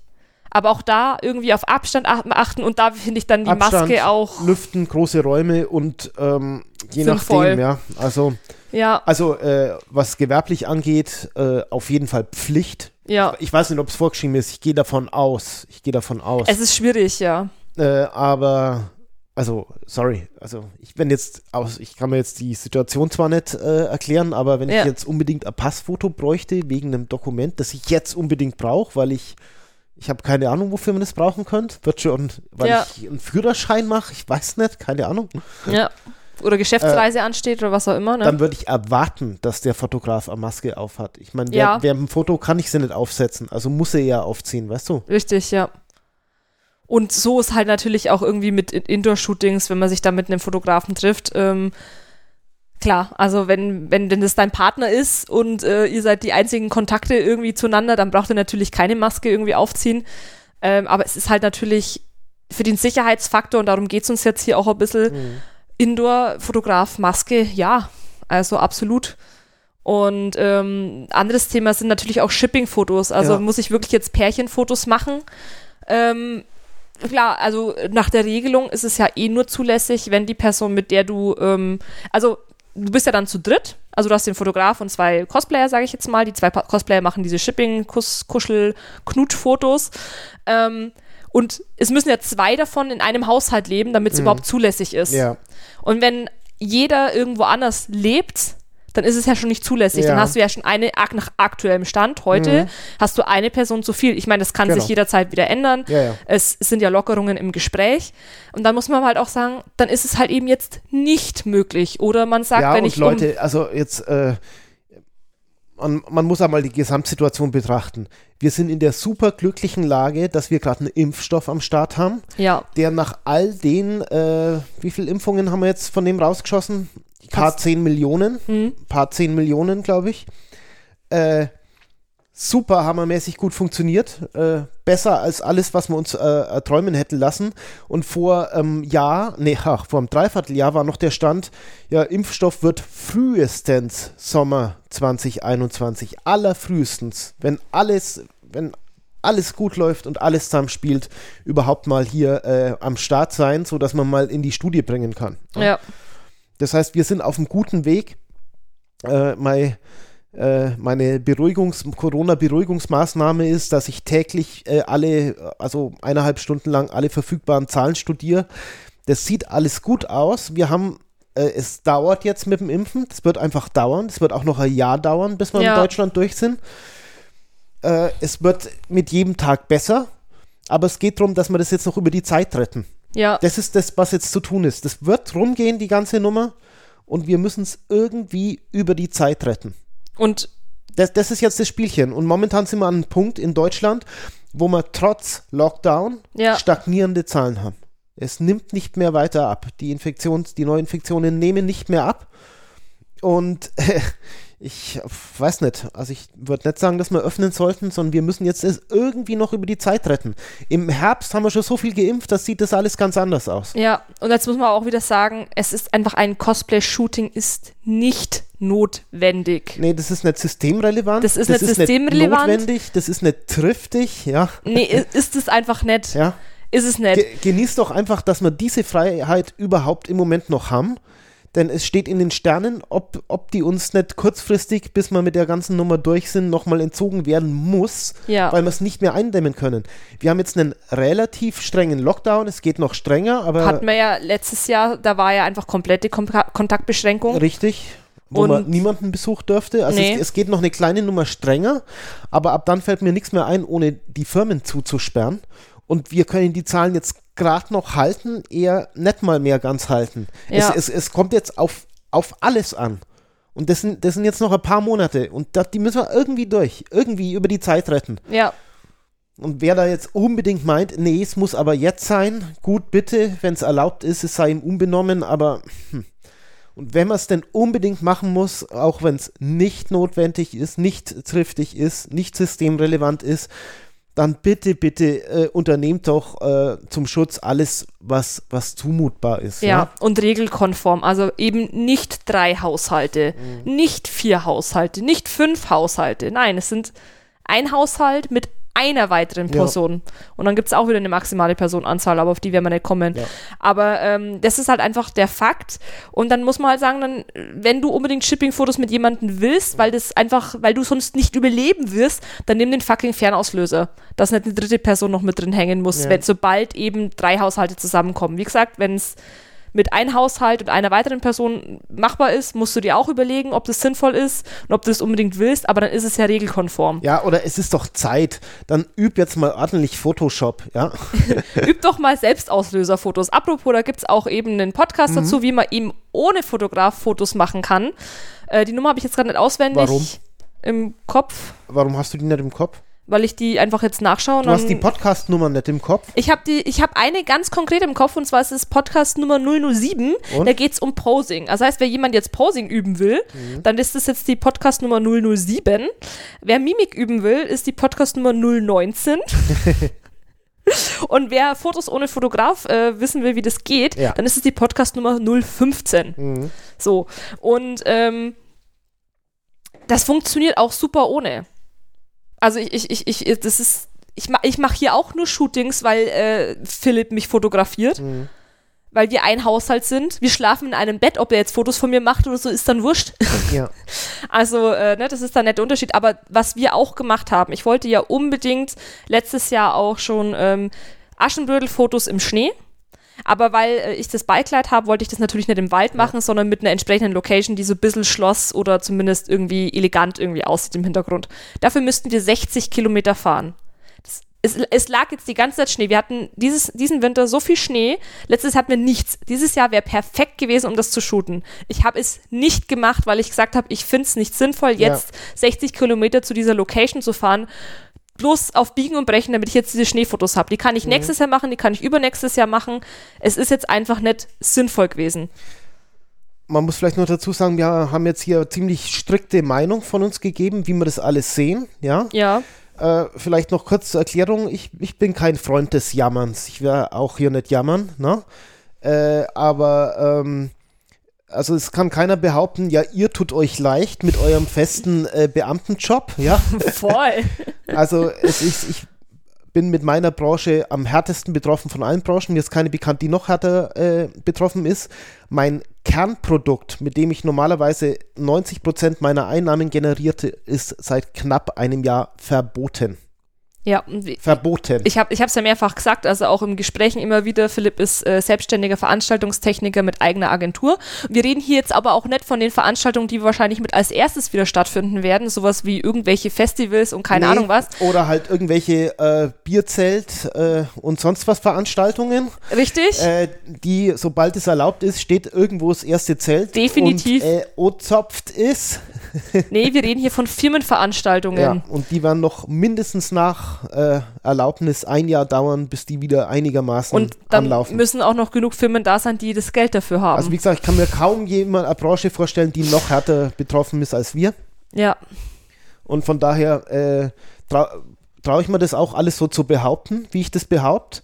Aber auch da irgendwie auf Abstand ach- achten und da finde ich dann die Abstand, Maske auch Lüften, große Räume und ähm, je Sinnvoll. nachdem, ja. Also, ja, also äh, was gewerblich angeht, äh, auf jeden Fall Pflicht. ja. Ich weiß nicht, ob es vorgeschrieben ist. Ich gehe davon aus. Ich gehe davon aus. Es ist schwierig, ja. Äh, aber, also, sorry, also ich wenn jetzt aus, ich kann mir jetzt die Situation zwar nicht äh, erklären, aber wenn Ja. ich jetzt unbedingt ein Passfoto bräuchte wegen einem Dokument, das ich jetzt unbedingt brauche, weil ich ich habe keine Ahnung, wofür man das brauchen könnte. Wird schon, weil Ja. ich einen Führerschein mache, ich weiß nicht, keine Ahnung. Ja. oder Geschäftsreise äh, ansteht oder was auch immer. Ne? Dann würde ich erwarten, dass der Fotograf eine Maske aufhat. Ich meine, ja. während dem Foto kann ich sie nicht aufsetzen, also muss er ja aufziehen, weißt du? Richtig, ja. Und so ist halt natürlich auch irgendwie mit Indoor-Shootings, wenn man sich da mit einem Fotografen trifft. Ähm, klar, also wenn, wenn, wenn das dein Partner ist und äh, ihr seid die einzigen Kontakte irgendwie zueinander, dann braucht ihr natürlich keine Maske irgendwie aufziehen. Ähm, aber es ist halt natürlich für den Sicherheitsfaktor, und darum geht es uns jetzt hier auch ein bisschen, mhm. Indoor-Fotograf, Maske, ja, also absolut. Und ähm, anderes Thema sind natürlich auch Shipping-Fotos. Also ja. muss ich wirklich jetzt Pärchenfotos machen? Ähm, klar, also nach der Regelung ist es ja eh nur zulässig, wenn die Person, mit der du, ähm, also du bist ja dann zu dritt, also du hast den Fotograf und zwei Cosplayer, sage ich jetzt mal. Die zwei Cosplayer machen diese Shipping, Kuss, Kuschel, Knutsch-Fotos. Ähm, und es müssen ja zwei davon in einem Haushalt leben, damit es mhm. überhaupt zulässig ist. Ja. Und wenn jeder irgendwo anders lebt, dann ist es ja schon nicht zulässig. Ja. Dann hast du ja schon eine, nach aktuellem Stand heute, mhm. hast du eine Person zu viel. Ich meine, das kann genau. sich jederzeit wieder ändern. Ja, ja. Es, sind ja Lockerungen im Gespräch. Und dann muss man halt auch sagen, dann ist es halt eben jetzt nicht möglich. Oder man sagt, ja, wenn ich. Leute, um also jetzt. Äh man, man muss einmal die Gesamtsituation betrachten. Wir sind in der super glücklichen Lage, dass wir gerade einen Impfstoff am Start haben, ja. der nach all den, äh, wie viele Impfungen haben wir jetzt von dem rausgeschossen? Ein paar zehn Millionen, mhm. paar zehn Millionen, glaube ich. Äh, super hammermäßig gut funktioniert. Äh, besser als alles, was wir uns äh, träumen hätten lassen. Und vor ähm, Jahr, nee, ach, vor einem Dreivierteljahr war noch der Stand, ja, Impfstoff wird frühestens Sommer 2021. Allerfrühestens. Wenn alles, wenn alles gut läuft und alles zusammenspielt, überhaupt mal hier äh, am Start sein, sodass man mal in die Studie bringen kann. Ja. Das heißt, wir sind auf einem guten Weg. Äh, mein äh, meine Beruhigungs Corona-Beruhigungsmaßnahme ist, dass ich täglich äh, alle, also eineinhalb Stunden lang alle verfügbaren Zahlen studiere. Das sieht alles gut aus. Wir haben, äh, es dauert jetzt mit dem Impfen. Es wird einfach dauern. Es wird auch noch ein Jahr dauern, bis wir ja. in Deutschland durch sind. Äh, es wird mit jedem Tag besser. Aber es geht darum, dass wir das jetzt noch über die Zeit retten. Ja. Das ist das, was jetzt zu tun ist. Das wird rumgehen, die ganze Nummer. Und wir müssen es irgendwie über die Zeit retten. Und das, das ist jetzt das Spielchen. Und momentan sind wir an einem Punkt in Deutschland, wo wir trotz Lockdown ja. stagnierende Zahlen haben. Es nimmt nicht mehr weiter ab. Die Infektions-, die Neuinfektionen nehmen nicht mehr ab. Und äh, ich weiß nicht, also ich würde nicht sagen, dass wir öffnen sollten, sondern wir müssen jetzt es irgendwie noch über die Zeit retten. Im Herbst haben wir schon so viel geimpft, das sieht das alles ganz anders aus. Ja, und jetzt muss man auch wieder sagen, es ist einfach ein Cosplay-Shooting ist nicht notwendig. Nee, das ist nicht systemrelevant. Das ist das nicht ist systemrelevant. Nicht notwendig, das ist nicht triftig, ja. Nee, ist es einfach nicht. Ja. Ist es nicht. Ge genießt doch einfach, dass wir diese Freiheit überhaupt im Moment noch haben denn es steht in den Sternen, ob, ob die uns nicht kurzfristig, bis wir mit der ganzen Nummer durch sind, nochmal entzogen werden muss, ja. weil wir es nicht mehr eindämmen können. Wir haben jetzt einen relativ strengen Lockdown, es geht noch strenger, aber. Hatten wir ja letztes Jahr, da war ja einfach komplette Kom Kontaktbeschränkung. Richtig wo und man niemanden besuchen dürfte. Also nee. es, es, geht noch eine kleine Nummer strenger, aber ab dann fällt mir nichts mehr ein, ohne die Firmen zuzusperren. Und wir können die Zahlen jetzt gerade noch halten, eher nicht mal mehr ganz halten. Ja. Es, es, es kommt jetzt auf, auf alles an. Und das sind, das sind jetzt noch ein paar Monate. Und das, die müssen wir irgendwie durch, irgendwie über die Zeit retten. Ja. Und wer da jetzt unbedingt meint, nee, es muss aber jetzt sein, gut, bitte, wenn es erlaubt ist, es sei ihm unbenommen, aber. Hm. Und wenn man es denn unbedingt machen muss, auch wenn es nicht notwendig ist, nicht triftig ist, nicht systemrelevant ist, dann bitte, bitte äh, unternehmt doch äh, zum Schutz alles, was, was zumutbar ist. Ja, ja, und regelkonform. Also eben nicht drei Haushalte, mhm. nicht vier Haushalte, nicht fünf Haushalte. Nein, es sind ein Haushalt mit einer weiteren Person. Ja. Und dann gibt es auch wieder eine maximale Personenanzahl, aber auf die werden wir nicht kommen. Ja. Aber ähm, das ist halt einfach der Fakt. Und dann muss man halt sagen, dann, wenn du unbedingt Shipping-Fotos mit jemandem willst, weil das einfach, weil du sonst nicht überleben wirst, dann nimm den fucking Fernauslöser. Dass nicht eine dritte Person noch mit drin hängen muss, ja. wenn sobald eben drei Haushalte zusammenkommen. Wie gesagt, wenn es mit einem Haushalt und einer weiteren Person machbar ist, musst du dir auch überlegen, ob das sinnvoll ist und ob du das unbedingt willst, aber dann ist es ja regelkonform. Ja, oder es ist doch Zeit. Dann üb jetzt mal ordentlich Photoshop, ja. üb doch mal Selbstauslöserfotos. Apropos, da gibt es auch eben einen Podcast mhm. dazu, wie man eben ohne Fotograf Fotos machen kann. Äh, die Nummer habe ich jetzt gerade nicht auswendig Warum? im Kopf. Warum hast du die nicht im Kopf? Weil ich die einfach jetzt nachschaue. Du hast die Podcast-Nummer nicht im Kopf? Ich habe die, eine ganz konkret im Kopf und zwar ist es Podcast Nummer 007. Und? Da geht es um Posing. Also heißt, wenn jemand jetzt Posing üben will, mhm. dann ist das jetzt die Podcast Nummer 007. Wer Mimik üben will, ist die Podcast Nummer 019. Und wer Fotos ohne Fotograf äh, wissen will, wie das geht, ja. dann ist es die Podcast Nummer 015. Mhm. So. Und ähm, das funktioniert auch super ohne also ich, ich, ich, ich das ist, ich, ich mache hier auch nur Shootings, weil äh, Philipp mich fotografiert. Mhm. Weil wir ein Haushalt sind. Wir schlafen in einem Bett, ob er jetzt Fotos von mir macht oder so, ist dann wurscht. Ja. Also, äh, ne, das ist dann der Unterschied. Aber was wir auch gemacht haben, ich wollte ja unbedingt letztes Jahr auch schon ähm, Aschenbrödel-Fotos im Schnee. Aber weil äh, ich das Beikleid habe, wollte ich das natürlich nicht im Wald machen, ja. sondern mit einer entsprechenden Location, die so ein bisschen Schloss oder zumindest irgendwie elegant irgendwie aussieht im Hintergrund. Dafür müssten wir 60 Kilometer fahren. Es, es, lag jetzt die ganze Zeit Schnee. Wir hatten dieses, diesen Winter so viel Schnee. Letztes hatten wir nichts. Dieses Jahr wäre perfekt gewesen, um das zu shooten. Ich habe es nicht gemacht, weil ich gesagt habe, ich finde es nicht sinnvoll, jetzt ja. 60 Kilometer zu dieser Location zu fahren bloß auf Biegen und Brechen, damit ich jetzt diese Schneefotos habe. Die kann ich mhm. nächstes Jahr machen, die kann ich übernächstes Jahr machen. Es ist jetzt einfach nicht sinnvoll gewesen. Man muss vielleicht noch dazu sagen, wir haben jetzt hier ziemlich strikte Meinung von uns gegeben, wie wir das alles sehen, ja? Ja. Äh, vielleicht noch kurz zur Erklärung. Ich, ich bin kein Freund des Jammerns. Ich werde auch hier nicht jammern, ne? Äh, aber ähm, also es kann keiner behaupten, ja, ihr tut euch leicht mit eurem festen äh, Beamtenjob, ja. Voll. Also es ist, ich bin mit meiner Branche am härtesten betroffen von allen Branchen. Mir ist keine bekannt, die noch härter äh, betroffen ist. Mein Kernprodukt, mit dem ich normalerweise 90 Prozent meiner Einnahmen generierte, ist seit knapp einem Jahr verboten. Ja, verboten. Ich habe es ja mehrfach gesagt, also auch im Gesprächen immer wieder, Philipp ist äh, selbstständiger Veranstaltungstechniker mit eigener Agentur. Wir reden hier jetzt aber auch nicht von den Veranstaltungen, die wahrscheinlich mit als erstes wieder stattfinden werden, sowas wie irgendwelche Festivals und keine nee, Ahnung was. Oder halt irgendwelche äh, Bierzelt äh, und sonst was Veranstaltungen. Richtig. Äh, die, sobald es erlaubt ist, steht irgendwo das erste Zelt. Definitiv. Und äh, ozopft ist. Nee, wir reden hier von Firmenveranstaltungen. Ja, und die werden noch mindestens nach äh, Erlaubnis ein Jahr dauern, bis die wieder einigermaßen und dann anlaufen. müssen auch noch genug Firmen da sein, die das Geld dafür haben. Also wie gesagt, ich kann mir kaum jemand eine Branche vorstellen, die noch härter betroffen ist als wir. Ja. Und von daher äh, traue trau ich mir das auch alles so zu behaupten, wie ich das behaupte.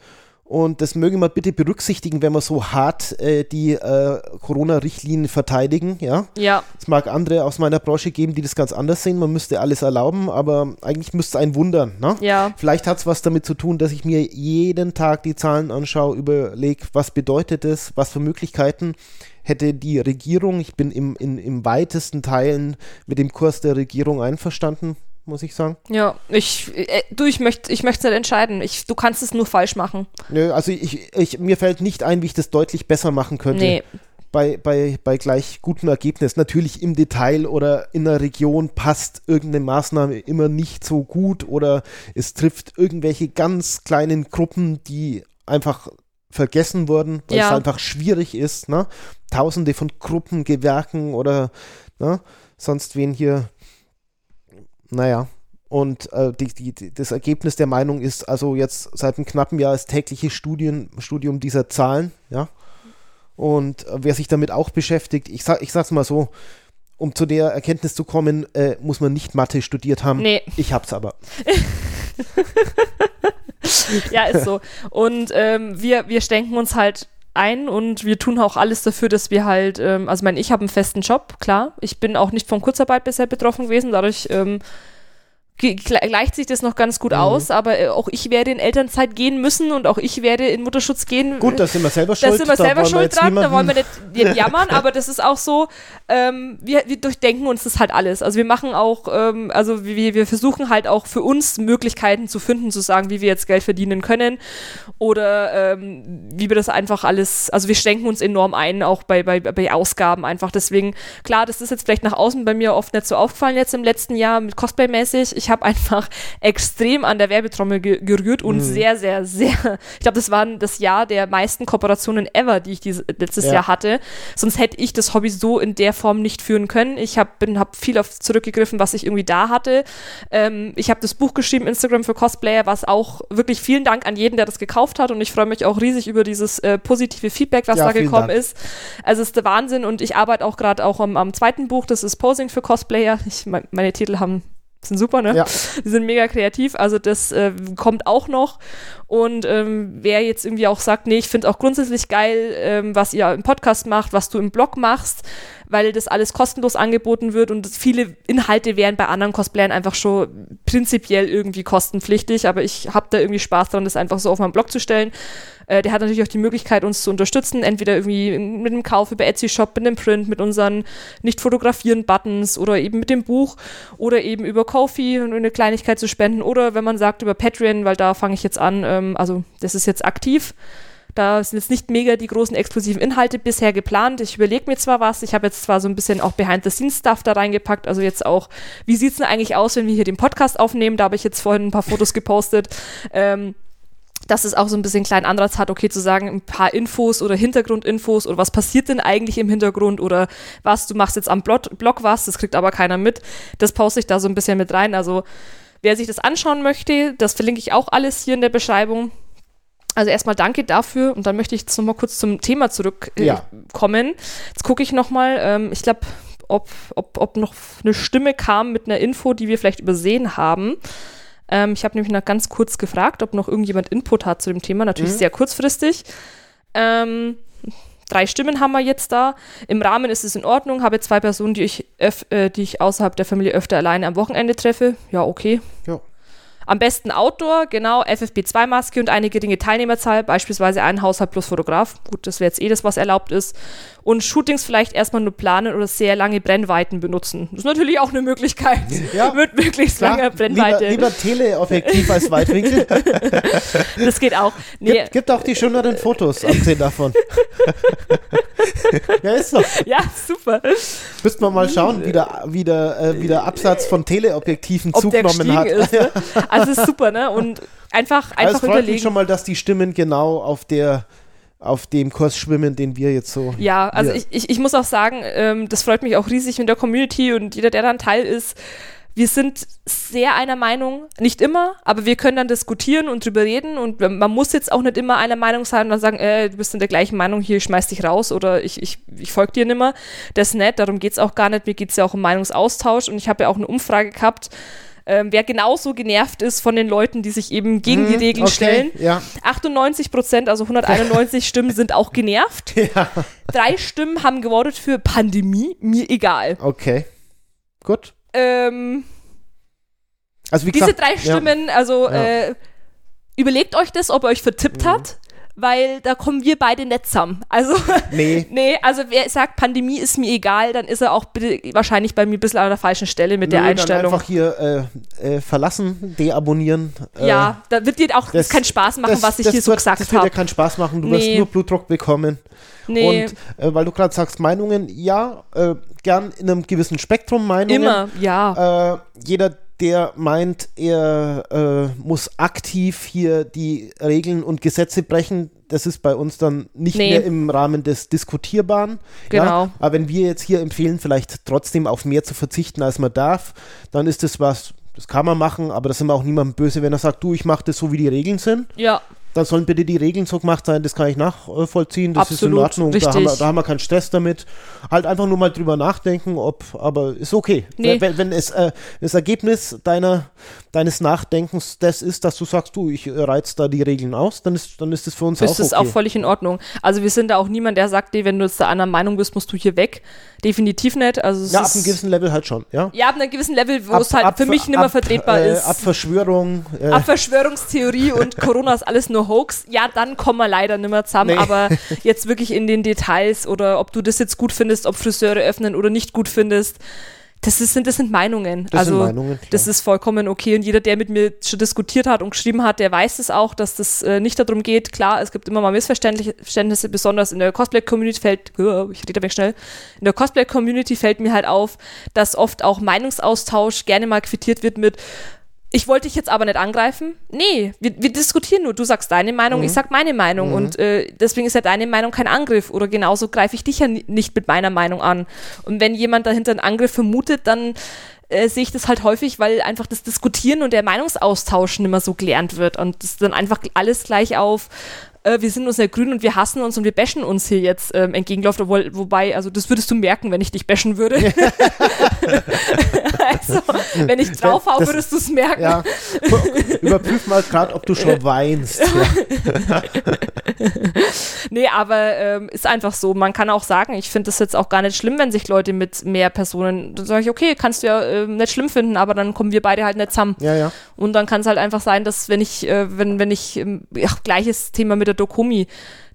Und das möge man bitte berücksichtigen, wenn wir so hart äh, die äh, Corona-Richtlinien verteidigen. Ja? ja. Es mag andere aus meiner Branche geben, die das ganz anders sehen. Man müsste alles erlauben, aber eigentlich müsste es einen wundern. Ne? Ja. Vielleicht hat es was damit zu tun, dass ich mir jeden Tag die Zahlen anschaue, überlege, was bedeutet das, was für Möglichkeiten hätte die Regierung. Ich bin im, in, im weitesten Teilen mit dem Kurs der Regierung einverstanden muss ich sagen. Ja, ich, äh, du, ich möchte ich möchte nicht entscheiden. Ich, du kannst es nur falsch machen. Nö, also ich, ich, mir fällt nicht ein, wie ich das deutlich besser machen könnte. Nee. Bei, bei, bei gleich gutem Ergebnis. Natürlich im Detail oder in der Region passt irgendeine Maßnahme immer nicht so gut oder es trifft irgendwelche ganz kleinen Gruppen, die einfach vergessen wurden, weil ja. es einfach schwierig ist. Ne? Tausende von Gruppen, Gewerken oder ne? sonst wen hier naja, und äh, die, die, das Ergebnis der Meinung ist also jetzt seit einem knappen Jahr das tägliche Studien, Studium dieser Zahlen, ja. Und äh, wer sich damit auch beschäftigt, ich sag, ich sag's mal so, um zu der Erkenntnis zu kommen, äh, muss man nicht Mathe studiert haben. Nee. Ich hab's aber. ja, ist so. Und ähm, wir, wir denken uns halt ein und wir tun auch alles dafür, dass wir halt, ähm, also mein, ich habe einen festen Job, klar. Ich bin auch nicht von Kurzarbeit bisher betroffen gewesen, dadurch ähm, gleicht sich das noch ganz gut mhm. aus, aber äh, auch ich werde in Elternzeit gehen müssen und auch ich werde in Mutterschutz gehen. Gut, da sind wir selber schuld. Da sind wir selber schuld dran, da wollen wir nicht jammern, aber das ist auch so, ähm, wir, wir, durchdenken uns das halt alles. Also wir machen auch, ähm, also wir, wir versuchen halt auch für uns Möglichkeiten zu finden, zu sagen, wie wir jetzt Geld verdienen können oder ähm, wie wir das einfach alles, also wir schenken uns enorm ein, auch bei, bei, bei Ausgaben einfach. Deswegen, klar, das ist jetzt vielleicht nach außen bei mir oft nicht so aufgefallen jetzt im letzten Jahr mit Cosplay-mäßig. Ich habe einfach extrem an der Werbetrommel ge gerührt und mhm. sehr, sehr, sehr, ich glaube, das war das Jahr der meisten Kooperationen ever, die ich dieses, letztes ja. Jahr hatte. Sonst hätte ich das Hobby so in der Form nicht führen können. Ich habe hab viel auf zurückgegriffen, was ich irgendwie da hatte. Ähm, ich habe das Buch geschrieben, Instagram für Cosplayer, was auch wirklich vielen Dank an jeden, der das gekauft hat und ich freue mich auch riesig über dieses äh, positive Feedback, was ja, da gekommen Dank. ist. Also es ist der Wahnsinn und ich arbeite auch gerade auch am, am, zweiten Buch, das ist Posing für Cosplayer. Ich, meine Titel haben sind super, ne? Ja. Die sind mega kreativ. Also das äh, kommt auch noch. Und ähm, wer jetzt irgendwie auch sagt, nee, ich finde auch grundsätzlich geil, ähm, was ihr im Podcast macht, was du im Blog machst, weil das alles kostenlos angeboten wird und viele Inhalte wären bei anderen Cosplayern einfach schon prinzipiell irgendwie kostenpflichtig, aber ich habe da irgendwie Spaß daran, das einfach so auf meinen Blog zu stellen. Äh, der hat natürlich auch die Möglichkeit, uns zu unterstützen, entweder irgendwie mit dem Kauf über Etsy Shop, mit dem Print, mit unseren nicht fotografieren Buttons oder eben mit dem Buch oder eben über Kofi eine Kleinigkeit zu spenden oder wenn man sagt über Patreon, weil da fange ich jetzt an, ähm, also das ist jetzt aktiv. Da sind jetzt nicht mega die großen exklusiven Inhalte bisher geplant. Ich überlege mir zwar was, ich habe jetzt zwar so ein bisschen auch Behind-the-Scenes-Stuff da reingepackt, also jetzt auch, wie sieht es denn eigentlich aus, wenn wir hier den Podcast aufnehmen? Da habe ich jetzt vorhin ein paar Fotos gepostet. Ähm, dass es auch so ein bisschen kleinen Anreiz hat, okay, zu sagen, ein paar Infos oder Hintergrundinfos oder was passiert denn eigentlich im Hintergrund oder was, du machst jetzt am Blog, was, das kriegt aber keiner mit. Das poste ich da so ein bisschen mit rein. Also wer sich das anschauen möchte, das verlinke ich auch alles hier in der Beschreibung. Also erstmal danke dafür und dann möchte ich jetzt nochmal kurz zum Thema zurückkommen. Äh, ja. Jetzt gucke ich nochmal, ähm, ich glaube, ob, ob, ob noch eine Stimme kam mit einer Info, die wir vielleicht übersehen haben. Ähm, ich habe nämlich noch ganz kurz gefragt, ob noch irgendjemand Input hat zu dem Thema, natürlich mhm. sehr kurzfristig. Ähm, drei Stimmen haben wir jetzt da. Im Rahmen ist es in Ordnung. Habe zwei Personen, die ich, äh, die ich außerhalb der Familie öfter alleine am Wochenende treffe. Ja, okay. Ja. Am besten Outdoor, genau, FFP2-Maske und eine geringe Teilnehmerzahl, beispielsweise ein Haushalt plus Fotograf. Gut, das wäre jetzt eh das, was erlaubt ist. Und Shootings vielleicht erstmal nur planen oder sehr lange Brennweiten benutzen. Das ist natürlich auch eine Möglichkeit. Ja, mit möglichst klar. langer Brennweite. Lieber, lieber Teleobjektiv als Weitwinkel. das geht auch. Nee. Gibt, gibt auch die schöneren Fotos, abgesehen davon. ja, ist so. Ja, super. Müssten wir mal schauen, wie der, wie der, äh, wie der Absatz von Teleobjektiven Ob zugenommen hat. Ist, ne? Also ist super, ne? Und einfach, einfach also es freut mich schon mal, dass die Stimmen genau auf der auf dem Kurs schwimmen, den wir jetzt so. Ja, also ich, ich, ich muss auch sagen, ähm, das freut mich auch riesig mit der Community und jeder, der dann Teil ist. Wir sind sehr einer Meinung, nicht immer, aber wir können dann diskutieren und drüber reden und man muss jetzt auch nicht immer einer Meinung sein und dann sagen, äh, du bist in der gleichen Meinung, hier, ich schmeiß dich raus oder ich, ich, ich folge dir nimmer. Das ist nett, darum geht es auch gar nicht. Mir geht es ja auch um Meinungsaustausch und ich habe ja auch eine Umfrage gehabt, ähm, wer genauso genervt ist von den Leuten, die sich eben gegen die mhm, Regeln okay, stellen. Ja. 98 Prozent, also 191 Stimmen sind auch genervt. Ja. Drei Stimmen haben gewotet für Pandemie, mir egal. Okay. Gut. Ähm, also wie gesagt, diese drei Stimmen, ja. also äh, überlegt euch das, ob ihr euch vertippt mhm. hat weil da kommen wir beide nicht zusammen. Also, nee. nee, also wer sagt, Pandemie ist mir egal, dann ist er auch wahrscheinlich bei mir ein bisschen an der falschen Stelle mit Nö, der Einstellung. Dann einfach hier äh, äh, verlassen, deabonnieren. Äh, ja, da wird dir auch das, keinen Spaß machen, das, was ich hier so gesagt habe. Das wird dir keinen Spaß machen, du nee. wirst nur Blutdruck bekommen. Nee. Und äh, weil du gerade sagst, Meinungen, ja, äh, gern in einem gewissen Spektrum Meinungen. Immer, ja. Äh, jeder, der meint, er äh, muss aktiv hier die Regeln und Gesetze brechen, das ist bei uns dann nicht nee. mehr im Rahmen des Diskutierbaren. Genau. Ja? Aber wenn wir jetzt hier empfehlen, vielleicht trotzdem auf mehr zu verzichten, als man darf, dann ist das was, das kann man machen, aber da sind wir auch niemandem böse, wenn er sagt, du, ich mache das so, wie die Regeln sind. Ja. Dann sollen bitte die Regeln so gemacht sein, das kann ich nachvollziehen, das Absolut, ist in Ordnung, da haben, wir, da haben wir keinen Stress damit. Halt einfach nur mal drüber nachdenken, ob, aber ist okay. Nee. Wenn, wenn es äh, das Ergebnis deiner, deines Nachdenkens das ist, dass du sagst, du, ich reiz da die Regeln aus, dann ist, dann ist das für uns ist auch das okay. auch völlig in Ordnung. Also wir sind da auch niemand, der sagt, nee, wenn du jetzt der anderen Meinung bist, musst du hier weg. Definitiv nicht. Also ja, ab ist, einem gewissen Level halt schon, ja. ja, ab einem gewissen Level, wo Ab- es halt ab- für mich nicht mehr ab, vertretbar äh, ist. Ab Verschwörung. Äh, Ab Verschwörungstheorie und Corona ist alles nur Hoax, ja, dann kommen wir leider nicht mehr zusammen. Nee. Aber jetzt wirklich in den Details oder ob du das jetzt gut findest, ob Friseure öffnen oder nicht gut findest, das, ist, sind, das sind Meinungen. Das sind also Meinungen, klar. das ist vollkommen okay. Und jeder, der mit mir schon diskutiert hat und geschrieben hat, der weiß es auch, dass das äh, nicht darum geht. Klar, es gibt immer mal Missverständnisse, besonders in der Cosplay-Community fällt, ich rede weg schnell, in der Cosplay-Community fällt mir halt auf, dass oft auch Meinungsaustausch gerne mal quittiert wird mit ich wollte dich jetzt aber nicht angreifen. Nee, wir, wir diskutieren nur. Du sagst deine Meinung, ich sag meine Meinung. Und äh, deswegen ist ja deine Meinung kein Angriff. Oder genauso greife ich dich ja ni- nicht mit meiner Meinung an. Und wenn jemand dahinter einen Angriff vermutet, dann äh, sehe ich das halt häufig, weil einfach das Diskutieren und der Meinungsaustausch nicht mehr so gelernt wird. Und das ist dann einfach alles gleich auf. Äh, Wir sind uns nicht grün und wir hassen uns und wir bashen uns hier jetzt ähm, entgegenläuft, obwohl, wobei, also das würdest du merken, wenn ich dich bashen würde. also, wenn ich drauf hau, würdest du es merken. ja. Überprüf mal gerade, ob du schon weinst. Ja. Nee, aber ähm, ist einfach so. Man kann auch sagen, ich finde das jetzt auch gar nicht schlimm, wenn sich Leute mit mehr Personen, dann sage ich, okay, kannst du ja ähm, nicht schlimm finden, aber dann kommen wir beide halt nicht zusammen. ja, ja. Und dann kann es halt einfach sein, dass wenn ich, äh, wenn, wenn ich, ähm, ja, gleiches Thema mit der Dokumi,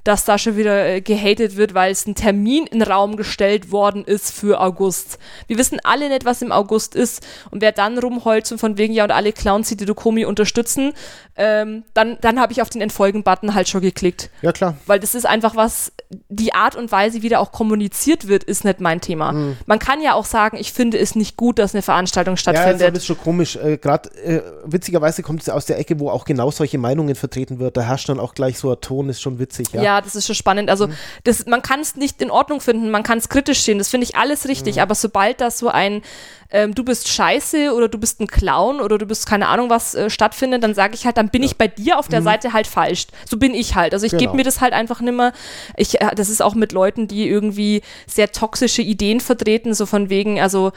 dass da schon wieder äh, gehatet wird, weil es ein Termin in den Raum gestellt worden ist für August. Wir wissen alle nicht, was im August ist. Und wer dann rumheult und von wegen, ja, und alle Clowns, die die Dokumi unterstützen, ähm, dann, dann habe ich auf den Entfolgen-Button halt schon geklickt. Ja, klar. Weil das ist einfach was, die Art und Weise, wie da auch kommuniziert wird, ist nicht mein Thema. Mhm. Man kann ja auch sagen, ich finde es nicht gut, dass eine Veranstaltung Ja, stattfindet. das ist schon komisch. Äh, Gerade äh, witzigerweise kommt es aus der Ecke, wo auch genau solche Meinungen vertreten wird. Da herrscht dann auch gleich so ein Ton, ist schon witzig, ja. Ja, das ist schon spannend. Also, das, man kann es nicht in Ordnung finden, man kann es kritisch sehen, das finde ich alles richtig. Aber sobald das so ein ähm, du bist scheiße oder du bist ein Clown oder du bist keine Ahnung was äh, stattfindet, dann sage ich halt, dann bin ich bei dir auf der Seite halt falsch. So bin ich halt. Also ich Genau. gebe mir das halt einfach nimmer. Ich, äh, das ist auch mit Leuten, die irgendwie sehr toxische Ideen vertreten, so von wegen, also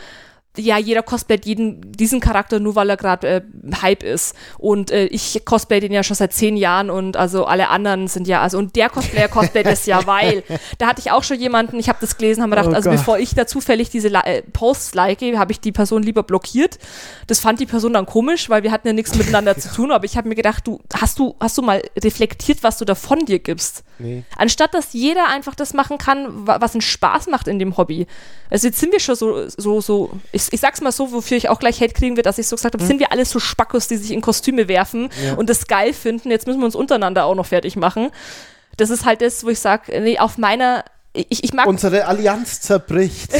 ja, jeder cosplayt jeden, diesen Charakter nur, weil er gerade äh, Hype ist. Und äh, ich cosplay den ja schon seit zehn Jahren und also alle anderen sind ja, also und der Cosplayer cosplayt das ja, weil. Da hatte ich auch schon jemanden, ich habe das gelesen, haben wir gedacht, Oh also Gott. bevor ich da zufällig diese äh, Posts like, habe ich die Person lieber blockiert. Das fand die Person dann komisch, weil wir hatten ja nichts miteinander zu tun, aber ich habe mir gedacht, du, hast du, hast du mal reflektiert, was du da von dir gibst? Nee. Anstatt dass jeder einfach das machen kann, wa- was einen Spaß macht in dem Hobby. Also jetzt sind wir schon so, so, so, ich, ich sag's mal so, wofür ich auch gleich Hate kriegen wird, dass ich so gesagt habe, sind wir alle so Spackos, die sich in Kostüme werfen Ja. und das geil finden, jetzt müssen wir uns untereinander auch noch fertig machen. Das ist halt das, wo ich sage, nee, auf meiner, ich, ich mag Unsere Allianz zerbricht.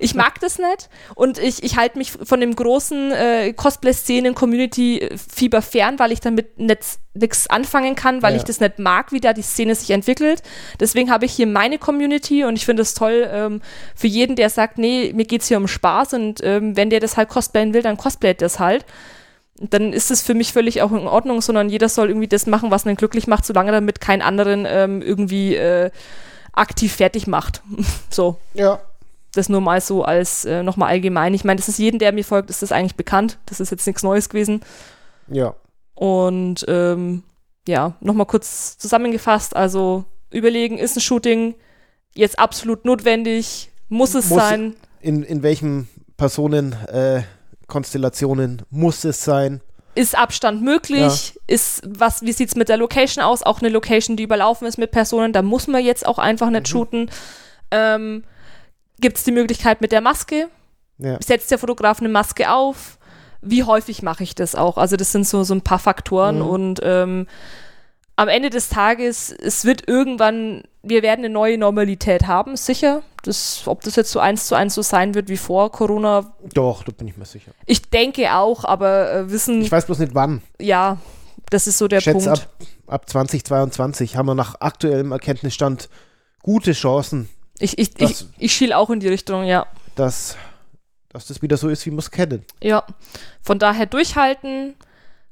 ich mag das nicht und ich, ich halte mich von dem großen äh, Cosplay-Szenen-Community-Fieber fern, weil ich damit nichts anfangen kann, weil Ja. ich das nicht mag, wie da die Szene sich entwickelt. Deswegen habe ich hier meine Community und ich finde es toll ähm, für jeden, der sagt, nee, mir geht's hier um Spaß und ähm, wenn der das halt cosplayen will, dann cosplayt das halt. Dann ist es für mich völlig auch in Ordnung, sondern jeder soll irgendwie das machen, was ihn glücklich macht, solange damit keinen anderen ähm, irgendwie äh, aktiv fertig macht. so Ja. das nur mal so als äh, nochmal allgemein. Ich meine, das ist jedem, der mir folgt, ist das eigentlich bekannt. Das ist jetzt nichts Neues gewesen. Ja. Und ähm, ja, nochmal kurz zusammengefasst. Also überlegen, ist ein Shooting jetzt absolut notwendig? Muss es Muss- sein? In, in welchen Personen, äh, Konstellationen muss es sein? Ist Abstand möglich? Ist was, wie sieht's mit der Location aus? Auch eine Location, die überlaufen ist mit Personen, da muss man jetzt auch einfach nicht shooten. Ähm, Gibt es die Möglichkeit mit der Maske? Ja. setzt der Fotograf eine Maske auf? Wie häufig mache ich das auch? Also das sind so, so ein paar Faktoren Mhm. und ähm, am Ende des Tages, es wird irgendwann, wir werden eine neue Normalität haben, sicher. Das, ob das jetzt so eins zu eins so sein wird wie vor Corona, Doch, da bin ich mir sicher. ich denke auch, aber äh, wissen, Ich weiß bloß nicht wann. ja, das ist so der Ich schätze, Punkt. ab, ab 2022 haben wir nach aktuellem Erkenntnisstand gute Chancen, Ich, ich, ich, ich schiel auch in die Richtung, ja. dass, dass das wieder so ist, wie wir es kennen. Ja, von daher durchhalten,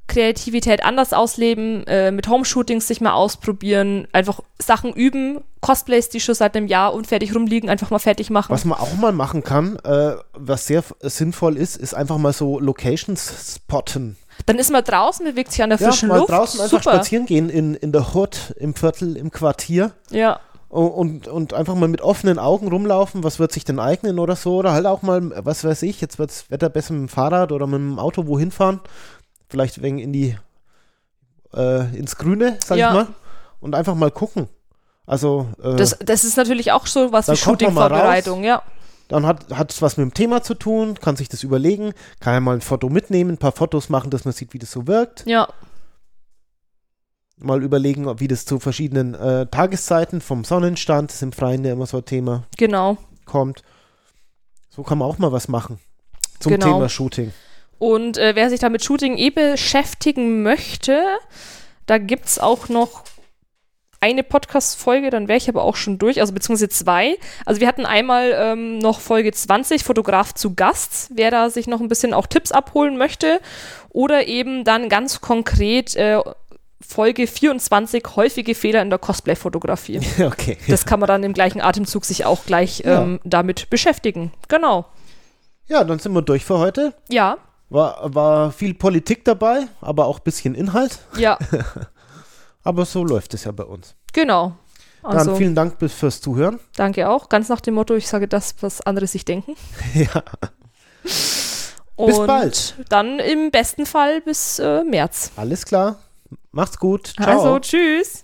Kreativität anders ausleben, äh, mit Homeshootings sich mal ausprobieren, einfach Sachen üben, Cosplays, die schon seit einem Jahr unfertig rumliegen, einfach mal fertig machen. Was man auch mal machen kann, äh, was sehr sinnvoll ist, ist einfach mal so Locations spotten. Dann ist man draußen, bewegt sich an der frischen ja, mal Luft. draußen einfach spazieren gehen in, in der Hood, im Viertel, im Quartier. Ja. Und, und einfach mal mit offenen Augen rumlaufen, was wird sich denn eignen oder so. Oder halt auch mal, was weiß ich, jetzt wird das Wetter besser mit dem Fahrrad oder mit dem Auto wohin fahren. Vielleicht wegen in die, äh, ins Grüne, sag ja. ich mal. Und einfach mal gucken. Also. Äh, das, das ist natürlich auch so was wie Shooting-Vorbereitung, ja. Dann hat es was mit dem Thema zu tun, kann sich das überlegen, kann ja mal ein Foto mitnehmen, ein paar Fotos machen, dass man sieht, wie das so wirkt. Ja. Mal überlegen, wie das zu verschiedenen äh, Tageszeiten vom Sonnenstand, das ist im Freien ja immer so ein Thema. Genau. Kommt. So kann man auch mal was machen zum genau. Thema Shooting. Und äh, wer sich da mit Shooting eh beschäftigen möchte, da gibt es auch noch eine Podcast-Folge, dann wäre ich aber auch schon durch, also beziehungsweise zwei. Also wir hatten einmal ähm, noch Folge 20, Fotograf zu Gast, wer da sich noch ein bisschen auch Tipps abholen möchte. Oder eben dann ganz konkret äh, Folge 24, häufige Fehler in der Cosplay-Fotografie. Okay. Das kann man dann im gleichen Atemzug sich auch gleich ähm, ja. damit beschäftigen. Genau. Ja, dann sind wir durch für heute. Ja. War, war viel Politik dabei, aber auch ein bisschen Inhalt. Ja. Aber so läuft es ja bei uns. Genau. Also, Dann vielen Dank fürs Zuhören. Danke auch. Ganz nach dem Motto, ich sage das, was andere sich denken. ja. Und bis bald. Dann im besten Fall bis äh, März. Alles klar. Macht's gut. Ciao. Also, tschüss.